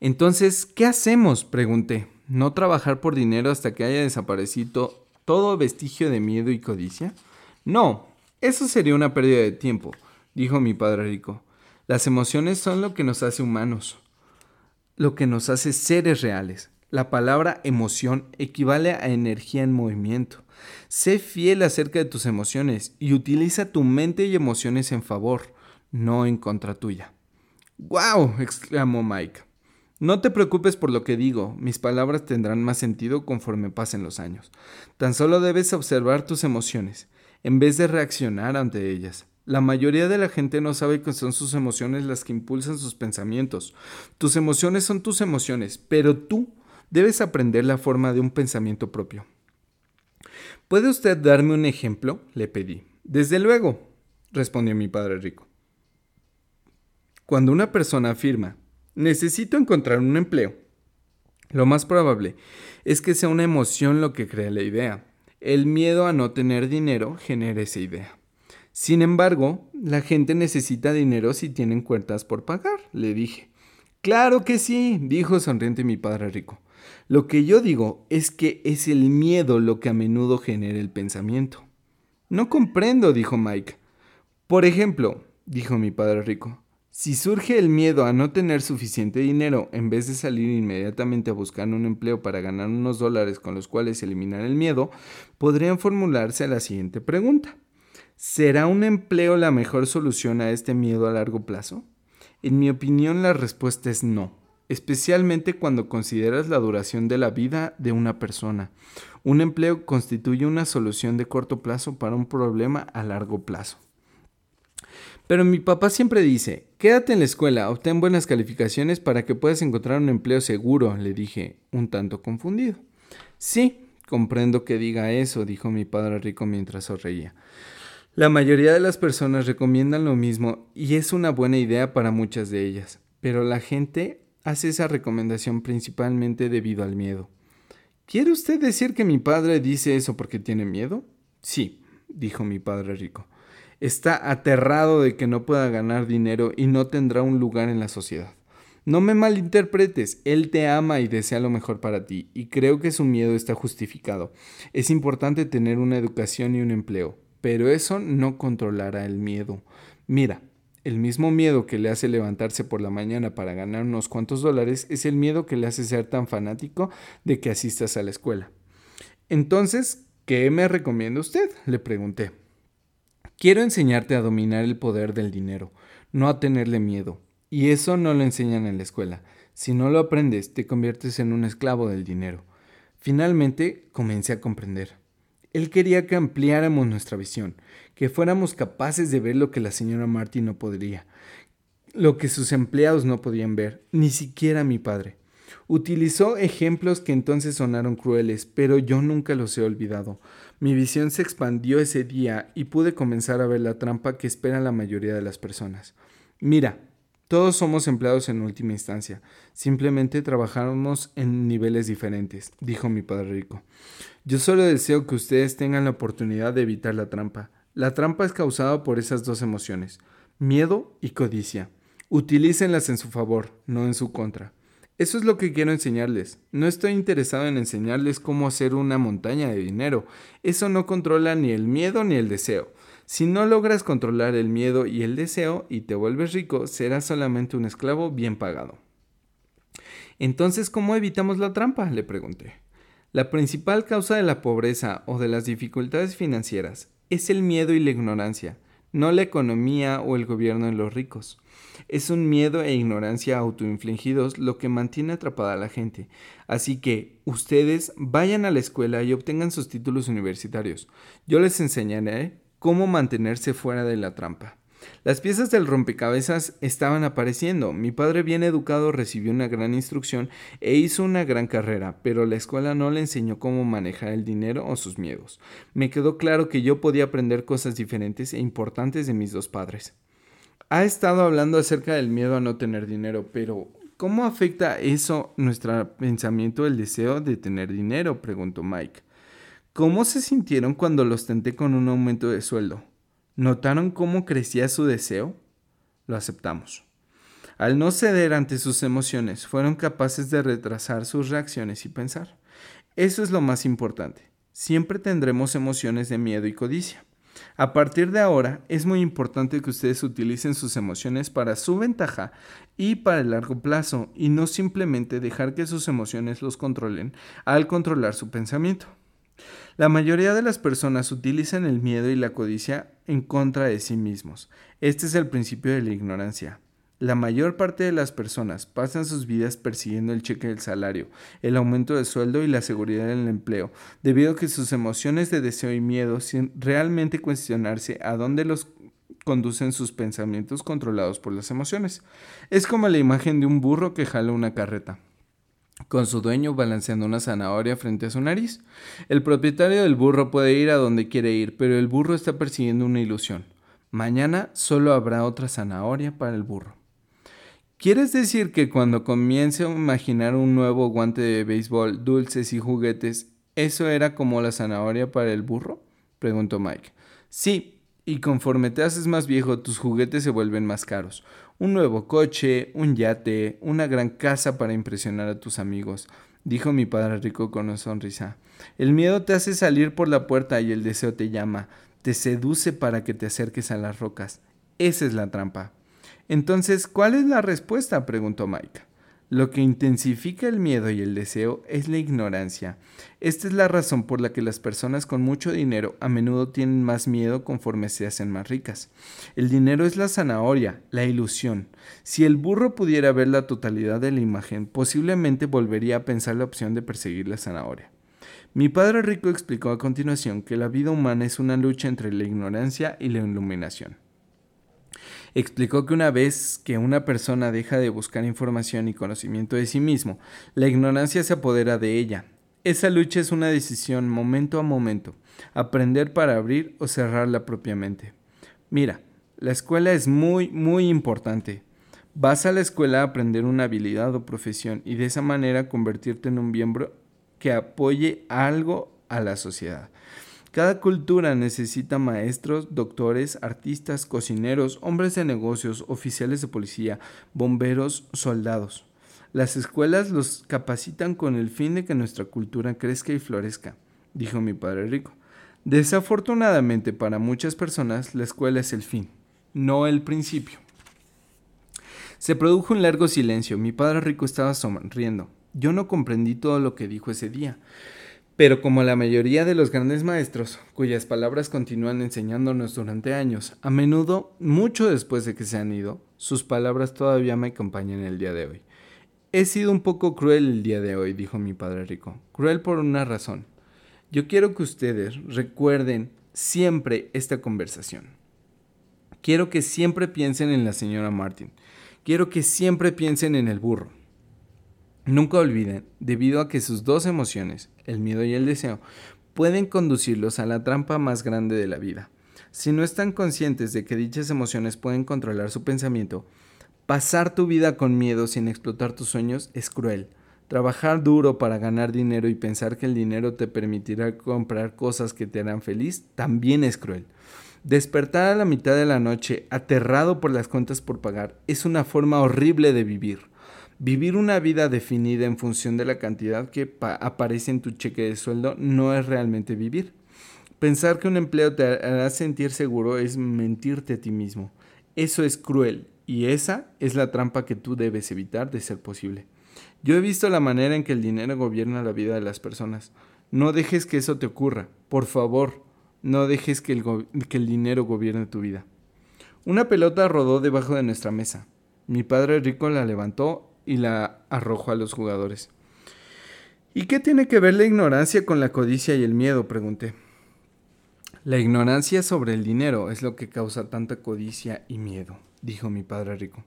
Entonces, ¿qué hacemos? pregunté. ¿No trabajar por dinero hasta que haya desaparecido todo vestigio de miedo y codicia? No, eso sería una pérdida de tiempo, dijo mi padre rico. Las emociones son lo que nos hace humanos, lo que nos hace seres reales. La palabra emoción equivale a energía en movimiento. Sé fiel acerca de tus emociones y utiliza tu mente y emociones en favor, no en contra tuya. ¡Guau! exclamó Mike. No te preocupes por lo que digo, mis palabras tendrán más sentido conforme pasen los años. Tan solo debes observar tus emociones, en vez de reaccionar ante ellas. La mayoría de la gente no sabe que son sus emociones las que impulsan sus pensamientos. Tus emociones son tus emociones, pero tú debes aprender la forma de un pensamiento propio. ¿Puede usted darme un ejemplo? le pedí. Desde luego, respondió mi padre rico. Cuando una persona afirma, necesito encontrar un empleo, lo más probable es que sea una emoción lo que crea la idea. El miedo a no tener dinero genera esa idea. Sin embargo, la gente necesita dinero si tienen cuentas por pagar, le dije. Claro que sí, dijo sonriente mi padre rico. Lo que yo digo es que es el miedo lo que a menudo genera el pensamiento. No comprendo, dijo Mike. Por ejemplo, dijo mi padre rico, si surge el miedo a no tener suficiente dinero, en vez de salir inmediatamente a buscar un empleo para ganar unos dólares con los cuales eliminar el miedo, podrían formularse la siguiente pregunta. ¿Será un empleo la mejor solución a este miedo a largo plazo? En mi opinión la respuesta es no especialmente cuando consideras la duración de la vida de una persona. Un empleo constituye una solución de corto plazo para un problema a largo plazo. Pero mi papá siempre dice, quédate en la escuela, obtén buenas calificaciones para que puedas encontrar un empleo seguro, le dije, un tanto confundido. Sí, comprendo que diga eso, dijo mi padre rico mientras sonreía. La mayoría de las personas recomiendan lo mismo y es una buena idea para muchas de ellas, pero la gente hace esa recomendación principalmente debido al miedo. ¿Quiere usted decir que mi padre dice eso porque tiene miedo? Sí, dijo mi padre rico. Está aterrado de que no pueda ganar dinero y no tendrá un lugar en la sociedad. No me malinterpretes, él te ama y desea lo mejor para ti, y creo que su miedo está justificado. Es importante tener una educación y un empleo, pero eso no controlará el miedo. Mira, el mismo miedo que le hace levantarse por la mañana para ganar unos cuantos dólares es el miedo que le hace ser tan fanático de que asistas a la escuela. Entonces, ¿qué me recomienda usted? le pregunté. Quiero enseñarte a dominar el poder del dinero, no a tenerle miedo. Y eso no lo enseñan en la escuela. Si no lo aprendes, te conviertes en un esclavo del dinero. Finalmente, comencé a comprender. Él quería que ampliáramos nuestra visión, que fuéramos capaces de ver lo que la señora Martin no podría, lo que sus empleados no podían ver, ni siquiera mi padre. Utilizó ejemplos que entonces sonaron crueles, pero yo nunca los he olvidado. Mi visión se expandió ese día y pude comenzar a ver la trampa que espera la mayoría de las personas. Mira, todos somos empleados en última instancia. Simplemente trabajamos en niveles diferentes, dijo mi padre rico. Yo solo deseo que ustedes tengan la oportunidad de evitar la trampa. La trampa es causada por esas dos emociones, miedo y codicia. Utilícenlas en su favor, no en su contra. Eso es lo que quiero enseñarles. No estoy interesado en enseñarles cómo hacer una montaña de dinero. Eso no controla ni el miedo ni el deseo. Si no logras controlar el miedo y el deseo y te vuelves rico, serás solamente un esclavo bien pagado. Entonces, ¿cómo evitamos la trampa? le pregunté. La principal causa de la pobreza o de las dificultades financieras es el miedo y la ignorancia, no la economía o el gobierno de los ricos. Es un miedo e ignorancia autoinfligidos lo que mantiene atrapada a la gente. Así que ustedes vayan a la escuela y obtengan sus títulos universitarios. Yo les enseñaré cómo mantenerse fuera de la trampa. Las piezas del rompecabezas estaban apareciendo. Mi padre bien educado recibió una gran instrucción e hizo una gran carrera, pero la escuela no le enseñó cómo manejar el dinero o sus miedos. Me quedó claro que yo podía aprender cosas diferentes e importantes de mis dos padres. Ha estado hablando acerca del miedo a no tener dinero, pero ¿cómo afecta eso nuestro pensamiento, el deseo de tener dinero? preguntó Mike. ¿Cómo se sintieron cuando los tenté con un aumento de sueldo? ¿Notaron cómo crecía su deseo? Lo aceptamos. Al no ceder ante sus emociones, fueron capaces de retrasar sus reacciones y pensar. Eso es lo más importante. Siempre tendremos emociones de miedo y codicia. A partir de ahora, es muy importante que ustedes utilicen sus emociones para su ventaja y para el largo plazo, y no simplemente dejar que sus emociones los controlen al controlar su pensamiento. La mayoría de las personas utilizan el miedo y la codicia en contra de sí mismos. Este es el principio de la ignorancia. La mayor parte de las personas pasan sus vidas persiguiendo el cheque del salario, el aumento de sueldo y la seguridad en el empleo, debido a que sus emociones de deseo y miedo sin realmente cuestionarse a dónde los conducen sus pensamientos controlados por las emociones. Es como la imagen de un burro que jala una carreta con su dueño balanceando una zanahoria frente a su nariz. El propietario del burro puede ir a donde quiere ir, pero el burro está persiguiendo una ilusión. Mañana solo habrá otra zanahoria para el burro. ¿Quieres decir que cuando comience a imaginar un nuevo guante de béisbol, dulces y juguetes, eso era como la zanahoria para el burro? preguntó Mike. Sí, y conforme te haces más viejo, tus juguetes se vuelven más caros. Un nuevo coche, un yate, una gran casa para impresionar a tus amigos, dijo mi padre rico con una sonrisa. El miedo te hace salir por la puerta y el deseo te llama, te seduce para que te acerques a las rocas. Esa es la trampa. Entonces, ¿cuál es la respuesta? preguntó Mike. Lo que intensifica el miedo y el deseo es la ignorancia. Esta es la razón por la que las personas con mucho dinero a menudo tienen más miedo conforme se hacen más ricas. El dinero es la zanahoria, la ilusión. Si el burro pudiera ver la totalidad de la imagen, posiblemente volvería a pensar la opción de perseguir la zanahoria. Mi padre rico explicó a continuación que la vida humana es una lucha entre la ignorancia y la iluminación. Explicó que una vez que una persona deja de buscar información y conocimiento de sí mismo, la ignorancia se apodera de ella. Esa lucha es una decisión momento a momento, aprender para abrir o cerrarla propiamente. Mira, la escuela es muy, muy importante. Vas a la escuela a aprender una habilidad o profesión y de esa manera convertirte en un miembro que apoye algo a la sociedad. Cada cultura necesita maestros, doctores, artistas, cocineros, hombres de negocios, oficiales de policía, bomberos, soldados. Las escuelas los capacitan con el fin de que nuestra cultura crezca y florezca, dijo mi padre rico. Desafortunadamente para muchas personas la escuela es el fin, no el principio. Se produjo un largo silencio. Mi padre rico estaba sonriendo. Yo no comprendí todo lo que dijo ese día. Pero como la mayoría de los grandes maestros, cuyas palabras continúan enseñándonos durante años, a menudo, mucho después de que se han ido, sus palabras todavía me acompañan el día de hoy. He sido un poco cruel el día de hoy, dijo mi padre rico. Cruel por una razón. Yo quiero que ustedes recuerden siempre esta conversación. Quiero que siempre piensen en la señora Martin. Quiero que siempre piensen en el burro. Nunca olviden, debido a que sus dos emociones, el miedo y el deseo, pueden conducirlos a la trampa más grande de la vida. Si no están conscientes de que dichas emociones pueden controlar su pensamiento, pasar tu vida con miedo sin explotar tus sueños es cruel. Trabajar duro para ganar dinero y pensar que el dinero te permitirá comprar cosas que te harán feliz también es cruel. Despertar a la mitad de la noche aterrado por las cuentas por pagar es una forma horrible de vivir. Vivir una vida definida en función de la cantidad que aparece en tu cheque de sueldo no es realmente vivir. Pensar que un empleo te hará sentir seguro es mentirte a ti mismo. Eso es cruel y esa es la trampa que tú debes evitar de ser posible. Yo he visto la manera en que el dinero gobierna la vida de las personas. No dejes que eso te ocurra. Por favor, no dejes que el, que el dinero gobierne tu vida. Una pelota rodó debajo de nuestra mesa. Mi padre rico la levantó y la arrojó a los jugadores. ¿Y qué tiene que ver la ignorancia con la codicia y el miedo? pregunté. La ignorancia sobre el dinero es lo que causa tanta codicia y miedo, dijo mi padre rico.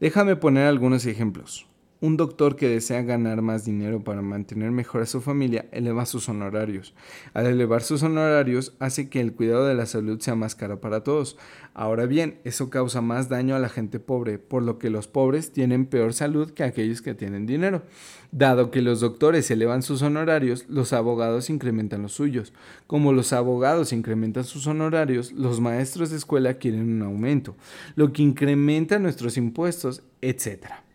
Déjame poner algunos ejemplos. Un doctor que desea ganar más dinero para mantener mejor a su familia eleva sus honorarios. Al elevar sus honorarios hace que el cuidado de la salud sea más caro para todos. Ahora bien, eso causa más daño a la gente pobre, por lo que los pobres tienen peor salud que aquellos que tienen dinero. Dado que los doctores elevan sus honorarios, los abogados incrementan los suyos. Como los abogados incrementan sus honorarios, los maestros de escuela quieren un aumento, lo que incrementa nuestros impuestos, etc.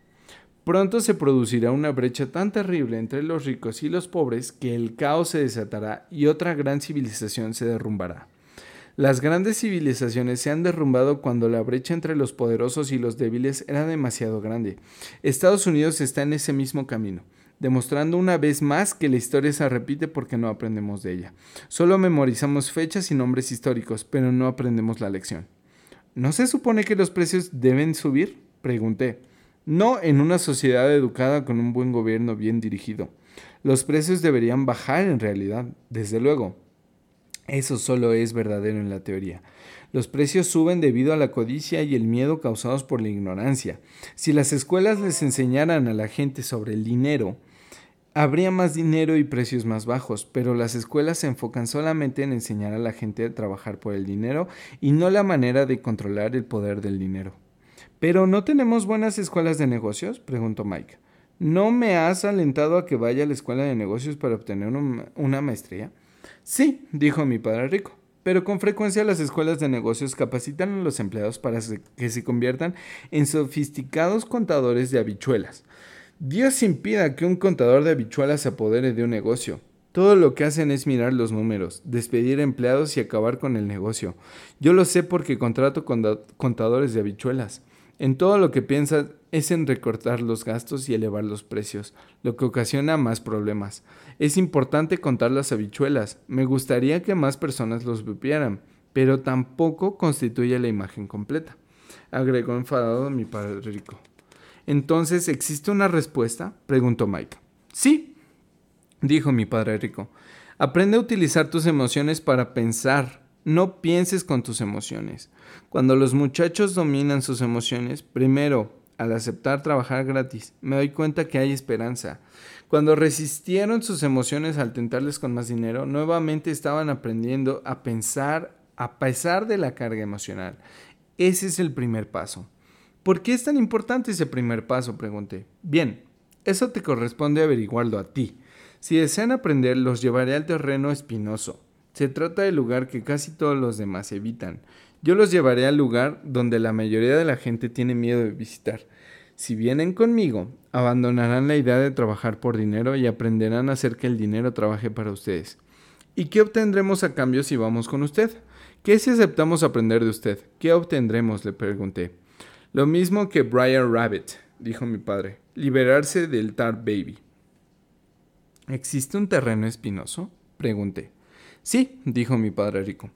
Pronto se producirá una brecha tan terrible entre los ricos y los pobres que el caos se desatará y otra gran civilización se derrumbará. Las grandes civilizaciones se han derrumbado cuando la brecha entre los poderosos y los débiles era demasiado grande. Estados Unidos está en ese mismo camino, demostrando una vez más que la historia se repite porque no aprendemos de ella. Solo memorizamos fechas y nombres históricos, pero no aprendemos la lección. ¿No se supone que los precios deben subir? Pregunté. No en una sociedad educada con un buen gobierno bien dirigido. Los precios deberían bajar en realidad, desde luego. Eso solo es verdadero en la teoría. Los precios suben debido a la codicia y el miedo causados por la ignorancia. Si las escuelas les enseñaran a la gente sobre el dinero, habría más dinero y precios más bajos, pero las escuelas se enfocan solamente en enseñar a la gente a trabajar por el dinero y no la manera de controlar el poder del dinero. ¿Pero no tenemos buenas escuelas de negocios? preguntó Mike. ¿No me has alentado a que vaya a la escuela de negocios para obtener una maestría? Sí, dijo mi padre rico, pero con frecuencia las escuelas de negocios capacitan a los empleados para que se conviertan en sofisticados contadores de habichuelas. Dios impida que un contador de habichuelas se apodere de un negocio. Todo lo que hacen es mirar los números, despedir empleados y acabar con el negocio. Yo lo sé porque contrato contadores de habichuelas. En todo lo que piensan es en recortar los gastos y elevar los precios, lo que ocasiona más problemas. Es importante contar las habichuelas. Me gustaría que más personas los vieran, pero tampoco constituye la imagen completa. Agregó enfadado mi padre rico. Entonces, ¿existe una respuesta? preguntó Mike. Sí, dijo mi padre rico. Aprende a utilizar tus emociones para pensar. No pienses con tus emociones. Cuando los muchachos dominan sus emociones, primero, al aceptar trabajar gratis, me doy cuenta que hay esperanza. Cuando resistieron sus emociones al tentarles con más dinero, nuevamente estaban aprendiendo a pensar a pesar de la carga emocional. Ese es el primer paso. ¿Por qué es tan importante ese primer paso? pregunté. Bien, eso te corresponde averiguarlo a ti. Si desean aprender, los llevaré al terreno espinoso. Se trata del lugar que casi todos los demás evitan. Yo los llevaré al lugar donde la mayoría de la gente tiene miedo de visitar. Si vienen conmigo, abandonarán la idea de trabajar por dinero y aprenderán a hacer que el dinero trabaje para ustedes. ¿Y qué obtendremos a cambio si vamos con usted? ¿Qué si aceptamos aprender de usted? ¿Qué obtendremos? le pregunté. Lo mismo que Brian Rabbit, dijo mi padre, liberarse del Tar Baby. ¿Existe un terreno espinoso? pregunté. Sí, dijo mi padre rico.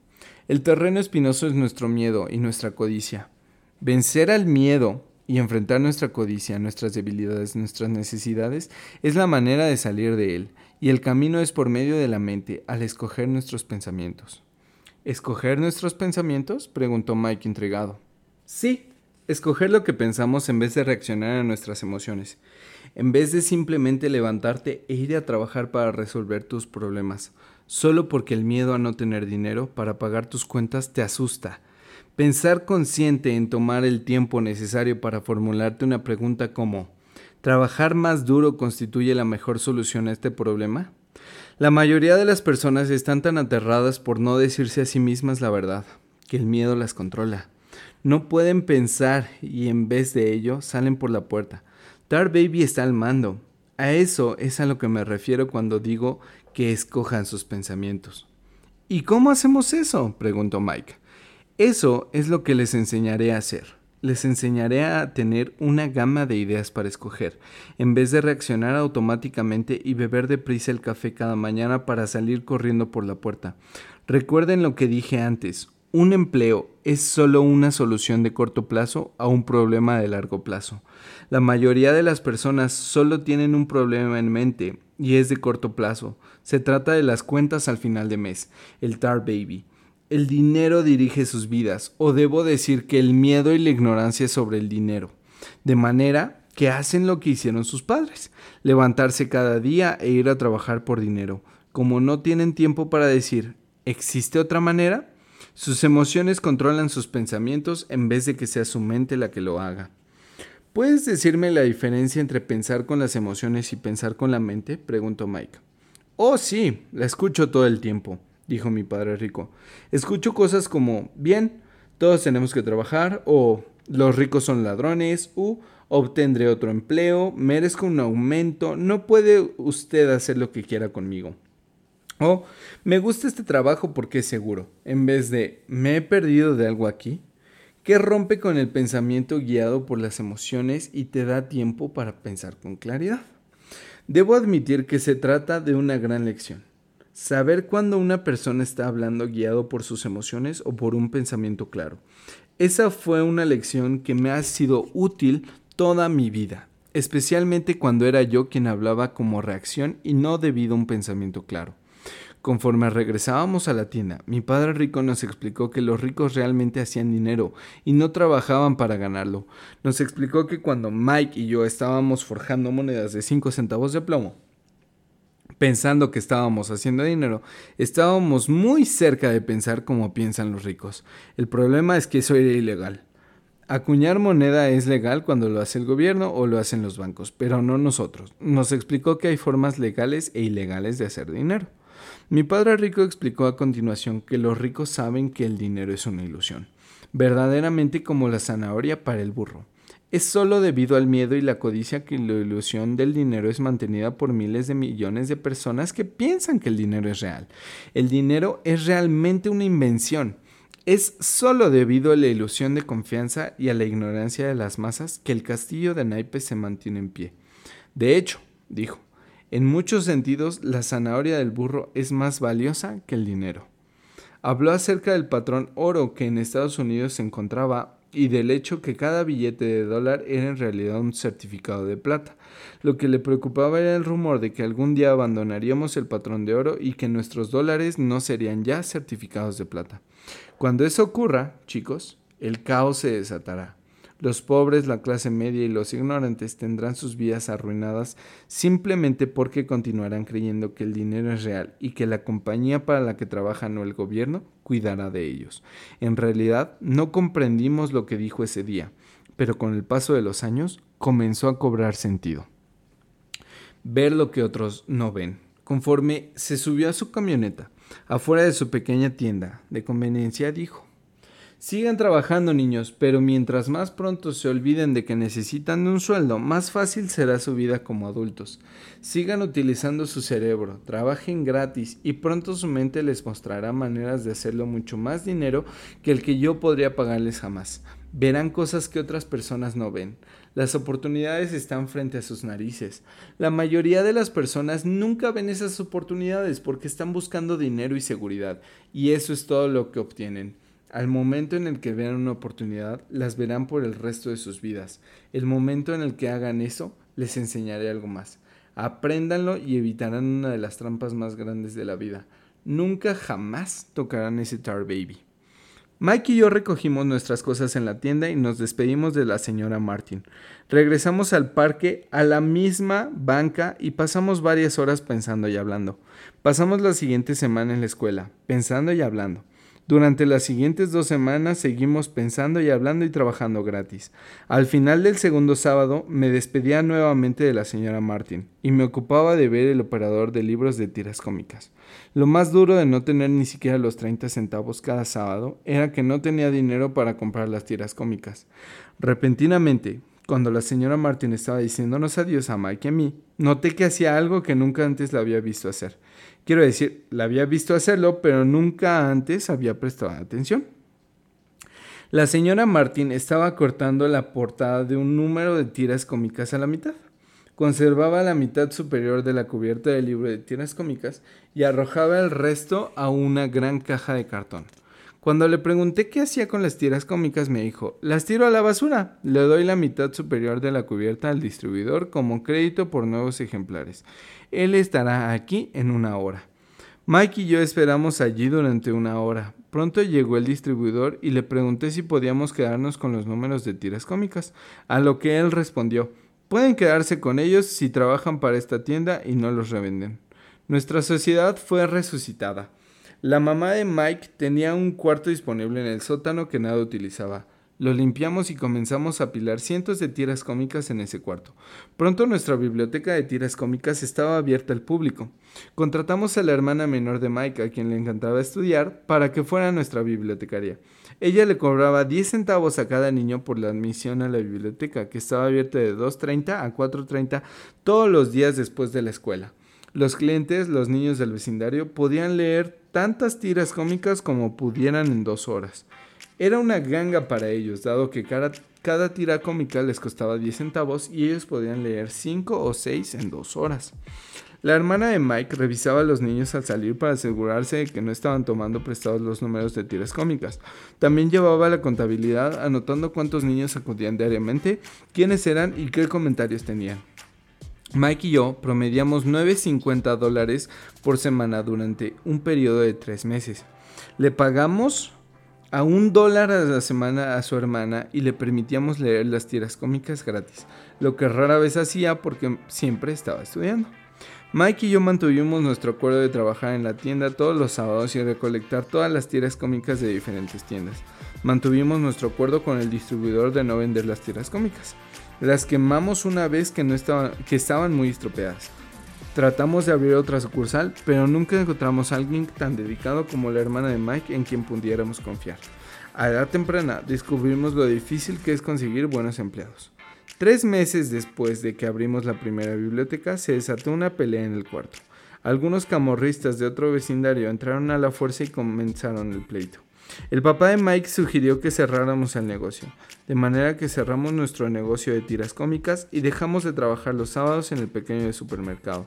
El terreno espinoso es nuestro miedo y nuestra codicia. Vencer al miedo y enfrentar nuestra codicia, nuestras debilidades, nuestras necesidades, es la manera de salir de él, y el camino es por medio de la mente, al escoger nuestros pensamientos. ¿Escoger nuestros pensamientos? preguntó Mike intrigado. Sí, Escoger lo que pensamos en vez de reaccionar a nuestras emociones. En vez de simplemente levantarte e ir a trabajar para resolver tus problemas, solo porque el miedo a no tener dinero para pagar tus cuentas te asusta. Pensar consciente en tomar el tiempo necesario para formularte una pregunta como ¿trabajar más duro constituye la mejor solución a este problema? La mayoría de las personas están tan aterradas por no decirse a sí mismas la verdad, que el miedo las controla. No pueden pensar y en vez de ello salen por la puerta. Tar Baby está al mando. A eso es a lo que me refiero cuando digo que escojan sus pensamientos. ¿Y cómo hacemos eso? preguntó Mike. Eso es lo que les enseñaré a hacer. Les enseñaré a tener una gama de ideas para escoger, en vez de reaccionar automáticamente y beber deprisa el café cada mañana para salir corriendo por la puerta. Recuerden lo que dije antes, un empleo es solo una solución de corto plazo a un problema de largo plazo. La mayoría de las personas solo tienen un problema en mente y es de corto plazo. Se trata de las cuentas al final de mes, el tar baby. El dinero dirige sus vidas, o debo decir que el miedo y la ignorancia sobre el dinero. De manera que hacen lo que hicieron sus padres, levantarse cada día e ir a trabajar por dinero. Como no tienen tiempo para decir, ¿existe otra manera? Sus emociones controlan sus pensamientos en vez de que sea su mente la que lo haga. ¿Puedes decirme la diferencia entre pensar con las emociones y pensar con la mente? preguntó Mike. Oh, sí, la escucho todo el tiempo, dijo mi padre rico. Escucho cosas como, bien, todos tenemos que trabajar, o los ricos son ladrones, u obtendré otro empleo, merezco un aumento, no puede usted hacer lo que quiera conmigo. O me gusta este trabajo porque es seguro, en vez de me he perdido de algo aquí, que rompe con el pensamiento guiado por las emociones y te da tiempo para pensar con claridad. Debo admitir que se trata de una gran lección. Saber cuándo una persona está hablando guiado por sus emociones o por un pensamiento claro. Esa fue una lección que me ha sido útil toda mi vida, especialmente cuando era yo quien hablaba como reacción y no debido a un pensamiento claro. Conforme regresábamos a la tienda, mi padre rico nos explicó que los ricos realmente hacían dinero y no trabajaban para ganarlo. Nos explicó que cuando Mike y yo estábamos forjando monedas de 5 centavos de plomo, pensando que estábamos haciendo dinero, estábamos muy cerca de pensar como piensan los ricos. El problema es que eso era ilegal. Acuñar moneda es legal cuando lo hace el gobierno o lo hacen los bancos, pero no nosotros. Nos explicó que hay formas legales e ilegales de hacer dinero. Mi padre rico explicó a continuación que los ricos saben que el dinero es una ilusión, verdaderamente como la zanahoria para el burro. Es solo debido al miedo y la codicia que la ilusión del dinero es mantenida por miles de millones de personas que piensan que el dinero es real. El dinero es realmente una invención. Es solo debido a la ilusión de confianza y a la ignorancia de las masas que el castillo de naipes se mantiene en pie. De hecho, dijo, en muchos sentidos la zanahoria del burro es más valiosa que el dinero. Habló acerca del patrón oro que en Estados Unidos se encontraba y del hecho que cada billete de dólar era en realidad un certificado de plata. Lo que le preocupaba era el rumor de que algún día abandonaríamos el patrón de oro y que nuestros dólares no serían ya certificados de plata. Cuando eso ocurra, chicos, el caos se desatará. Los pobres, la clase media y los ignorantes tendrán sus vidas arruinadas simplemente porque continuarán creyendo que el dinero es real y que la compañía para la que trabajan o el gobierno cuidará de ellos. En realidad, no comprendimos lo que dijo ese día, pero con el paso de los años comenzó a cobrar sentido. Ver lo que otros no ven. Conforme se subió a su camioneta, afuera de su pequeña tienda de conveniencia, dijo, Sigan trabajando niños, pero mientras más pronto se olviden de que necesitan un sueldo, más fácil será su vida como adultos. Sigan utilizando su cerebro, trabajen gratis y pronto su mente les mostrará maneras de hacerlo mucho más dinero que el que yo podría pagarles jamás. Verán cosas que otras personas no ven. Las oportunidades están frente a sus narices. La mayoría de las personas nunca ven esas oportunidades porque están buscando dinero y seguridad, y eso es todo lo que obtienen. Al momento en el que vean una oportunidad, las verán por el resto de sus vidas. El momento en el que hagan eso, les enseñaré algo más. Apréndanlo y evitarán una de las trampas más grandes de la vida. Nunca jamás tocarán ese Tar Baby. Mike y yo recogimos nuestras cosas en la tienda y nos despedimos de la señora Martin. Regresamos al parque a la misma banca y pasamos varias horas pensando y hablando. Pasamos la siguiente semana en la escuela, pensando y hablando. Durante las siguientes dos semanas seguimos pensando y hablando y trabajando gratis. Al final del segundo sábado me despedía nuevamente de la señora Martin y me ocupaba de ver el operador de libros de tiras cómicas. Lo más duro de no tener ni siquiera los 30 centavos cada sábado era que no tenía dinero para comprar las tiras cómicas. Repentinamente, cuando la señora Martin estaba diciéndonos adiós a Mike y a mí, noté que hacía algo que nunca antes la había visto hacer. Quiero decir, la había visto hacerlo, pero nunca antes había prestado atención. La señora Martin estaba cortando la portada de un número de tiras cómicas a la mitad. Conservaba la mitad superior de la cubierta del libro de tiras cómicas y arrojaba el resto a una gran caja de cartón. Cuando le pregunté qué hacía con las tiras cómicas, me dijo, las tiro a la basura. Le doy la mitad superior de la cubierta al distribuidor como crédito por nuevos ejemplares. Él estará aquí en una hora. Mike y yo esperamos allí durante una hora. Pronto llegó el distribuidor y le pregunté si podíamos quedarnos con los números de tiras cómicas, a lo que él respondió, pueden quedarse con ellos si trabajan para esta tienda y no los revenden. Nuestra sociedad fue resucitada. La mamá de Mike tenía un cuarto disponible en el sótano que nada utilizaba. Lo limpiamos y comenzamos a apilar cientos de tiras cómicas en ese cuarto. Pronto nuestra biblioteca de tiras cómicas estaba abierta al público. Contratamos a la hermana menor de Mike, a quien le encantaba estudiar, para que fuera nuestra bibliotecaria. Ella le cobraba 10 centavos a cada niño por la admisión a la biblioteca, que estaba abierta de 2.30 a 4.30 todos los días después de la escuela. Los clientes, los niños del vecindario, podían leer tantas tiras cómicas como pudieran en dos horas. Era una ganga para ellos, dado que cada, cada tira cómica les costaba 10 centavos y ellos podían leer 5 o 6 en dos horas. La hermana de Mike revisaba a los niños al salir para asegurarse de que no estaban tomando prestados los números de tiras cómicas. También llevaba la contabilidad anotando cuántos niños acudían diariamente, quiénes eran y qué comentarios tenían. Mike y yo promediamos 9.50 dólares por semana durante un periodo de tres meses. Le pagamos a un dólar a la semana a su hermana y le permitíamos leer las tiras cómicas gratis, lo que rara vez hacía porque siempre estaba estudiando. Mike y yo mantuvimos nuestro acuerdo de trabajar en la tienda todos los sábados y recolectar todas las tiras cómicas de diferentes tiendas. Mantuvimos nuestro acuerdo con el distribuidor de no vender las tiras cómicas. Las quemamos una vez que, no estaban, que estaban muy estropeadas. Tratamos de abrir otra sucursal, pero nunca encontramos a alguien tan dedicado como la hermana de Mike en quien pudiéramos confiar. A edad temprana descubrimos lo difícil que es conseguir buenos empleados. Tres meses después de que abrimos la primera biblioteca, se desató una pelea en el cuarto. Algunos camorristas de otro vecindario entraron a la fuerza y comenzaron el pleito. El papá de Mike sugirió que cerráramos el negocio, de manera que cerramos nuestro negocio de tiras cómicas y dejamos de trabajar los sábados en el pequeño supermercado.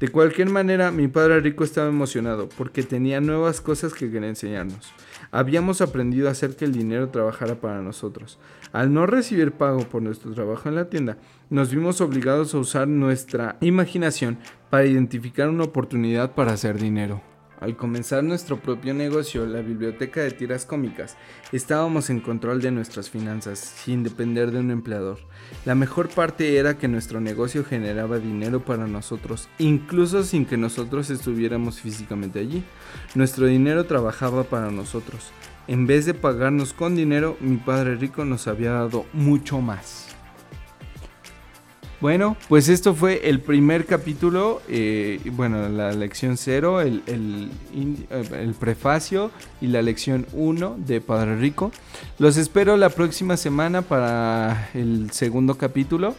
De cualquier manera, mi padre rico estaba emocionado porque tenía nuevas cosas que quería enseñarnos. Habíamos aprendido a hacer que el dinero trabajara para nosotros. Al no recibir pago por nuestro trabajo en la tienda, nos vimos obligados a usar nuestra imaginación para identificar una oportunidad para hacer dinero. Al comenzar nuestro propio negocio, la biblioteca de tiras cómicas, estábamos en control de nuestras finanzas, sin depender de un empleador. La mejor parte era que nuestro negocio generaba dinero para nosotros, incluso sin que nosotros estuviéramos físicamente allí. Nuestro dinero trabajaba para nosotros. En vez de pagarnos con dinero, mi padre rico nos había dado mucho más. Bueno, pues esto fue el primer capítulo, eh, bueno, la lección 0, el, el, prefacio y la lección 1 de Padre Rico. Los espero la próxima semana para el segundo capítulo.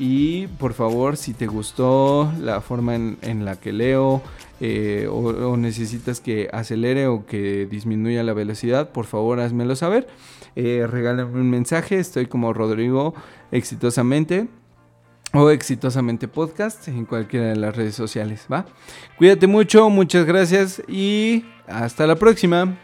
Y por favor, si te gustó la forma en, la que leo eh, o, necesitas que acelere o que disminuya la velocidad, por favor házmelo saber. Eh, regálame un mensaje, estoy como Rodrigo exitosamente o exitosamente podcast en cualquiera de las redes sociales, ¿va? Cuídate mucho, muchas gracias y hasta la próxima.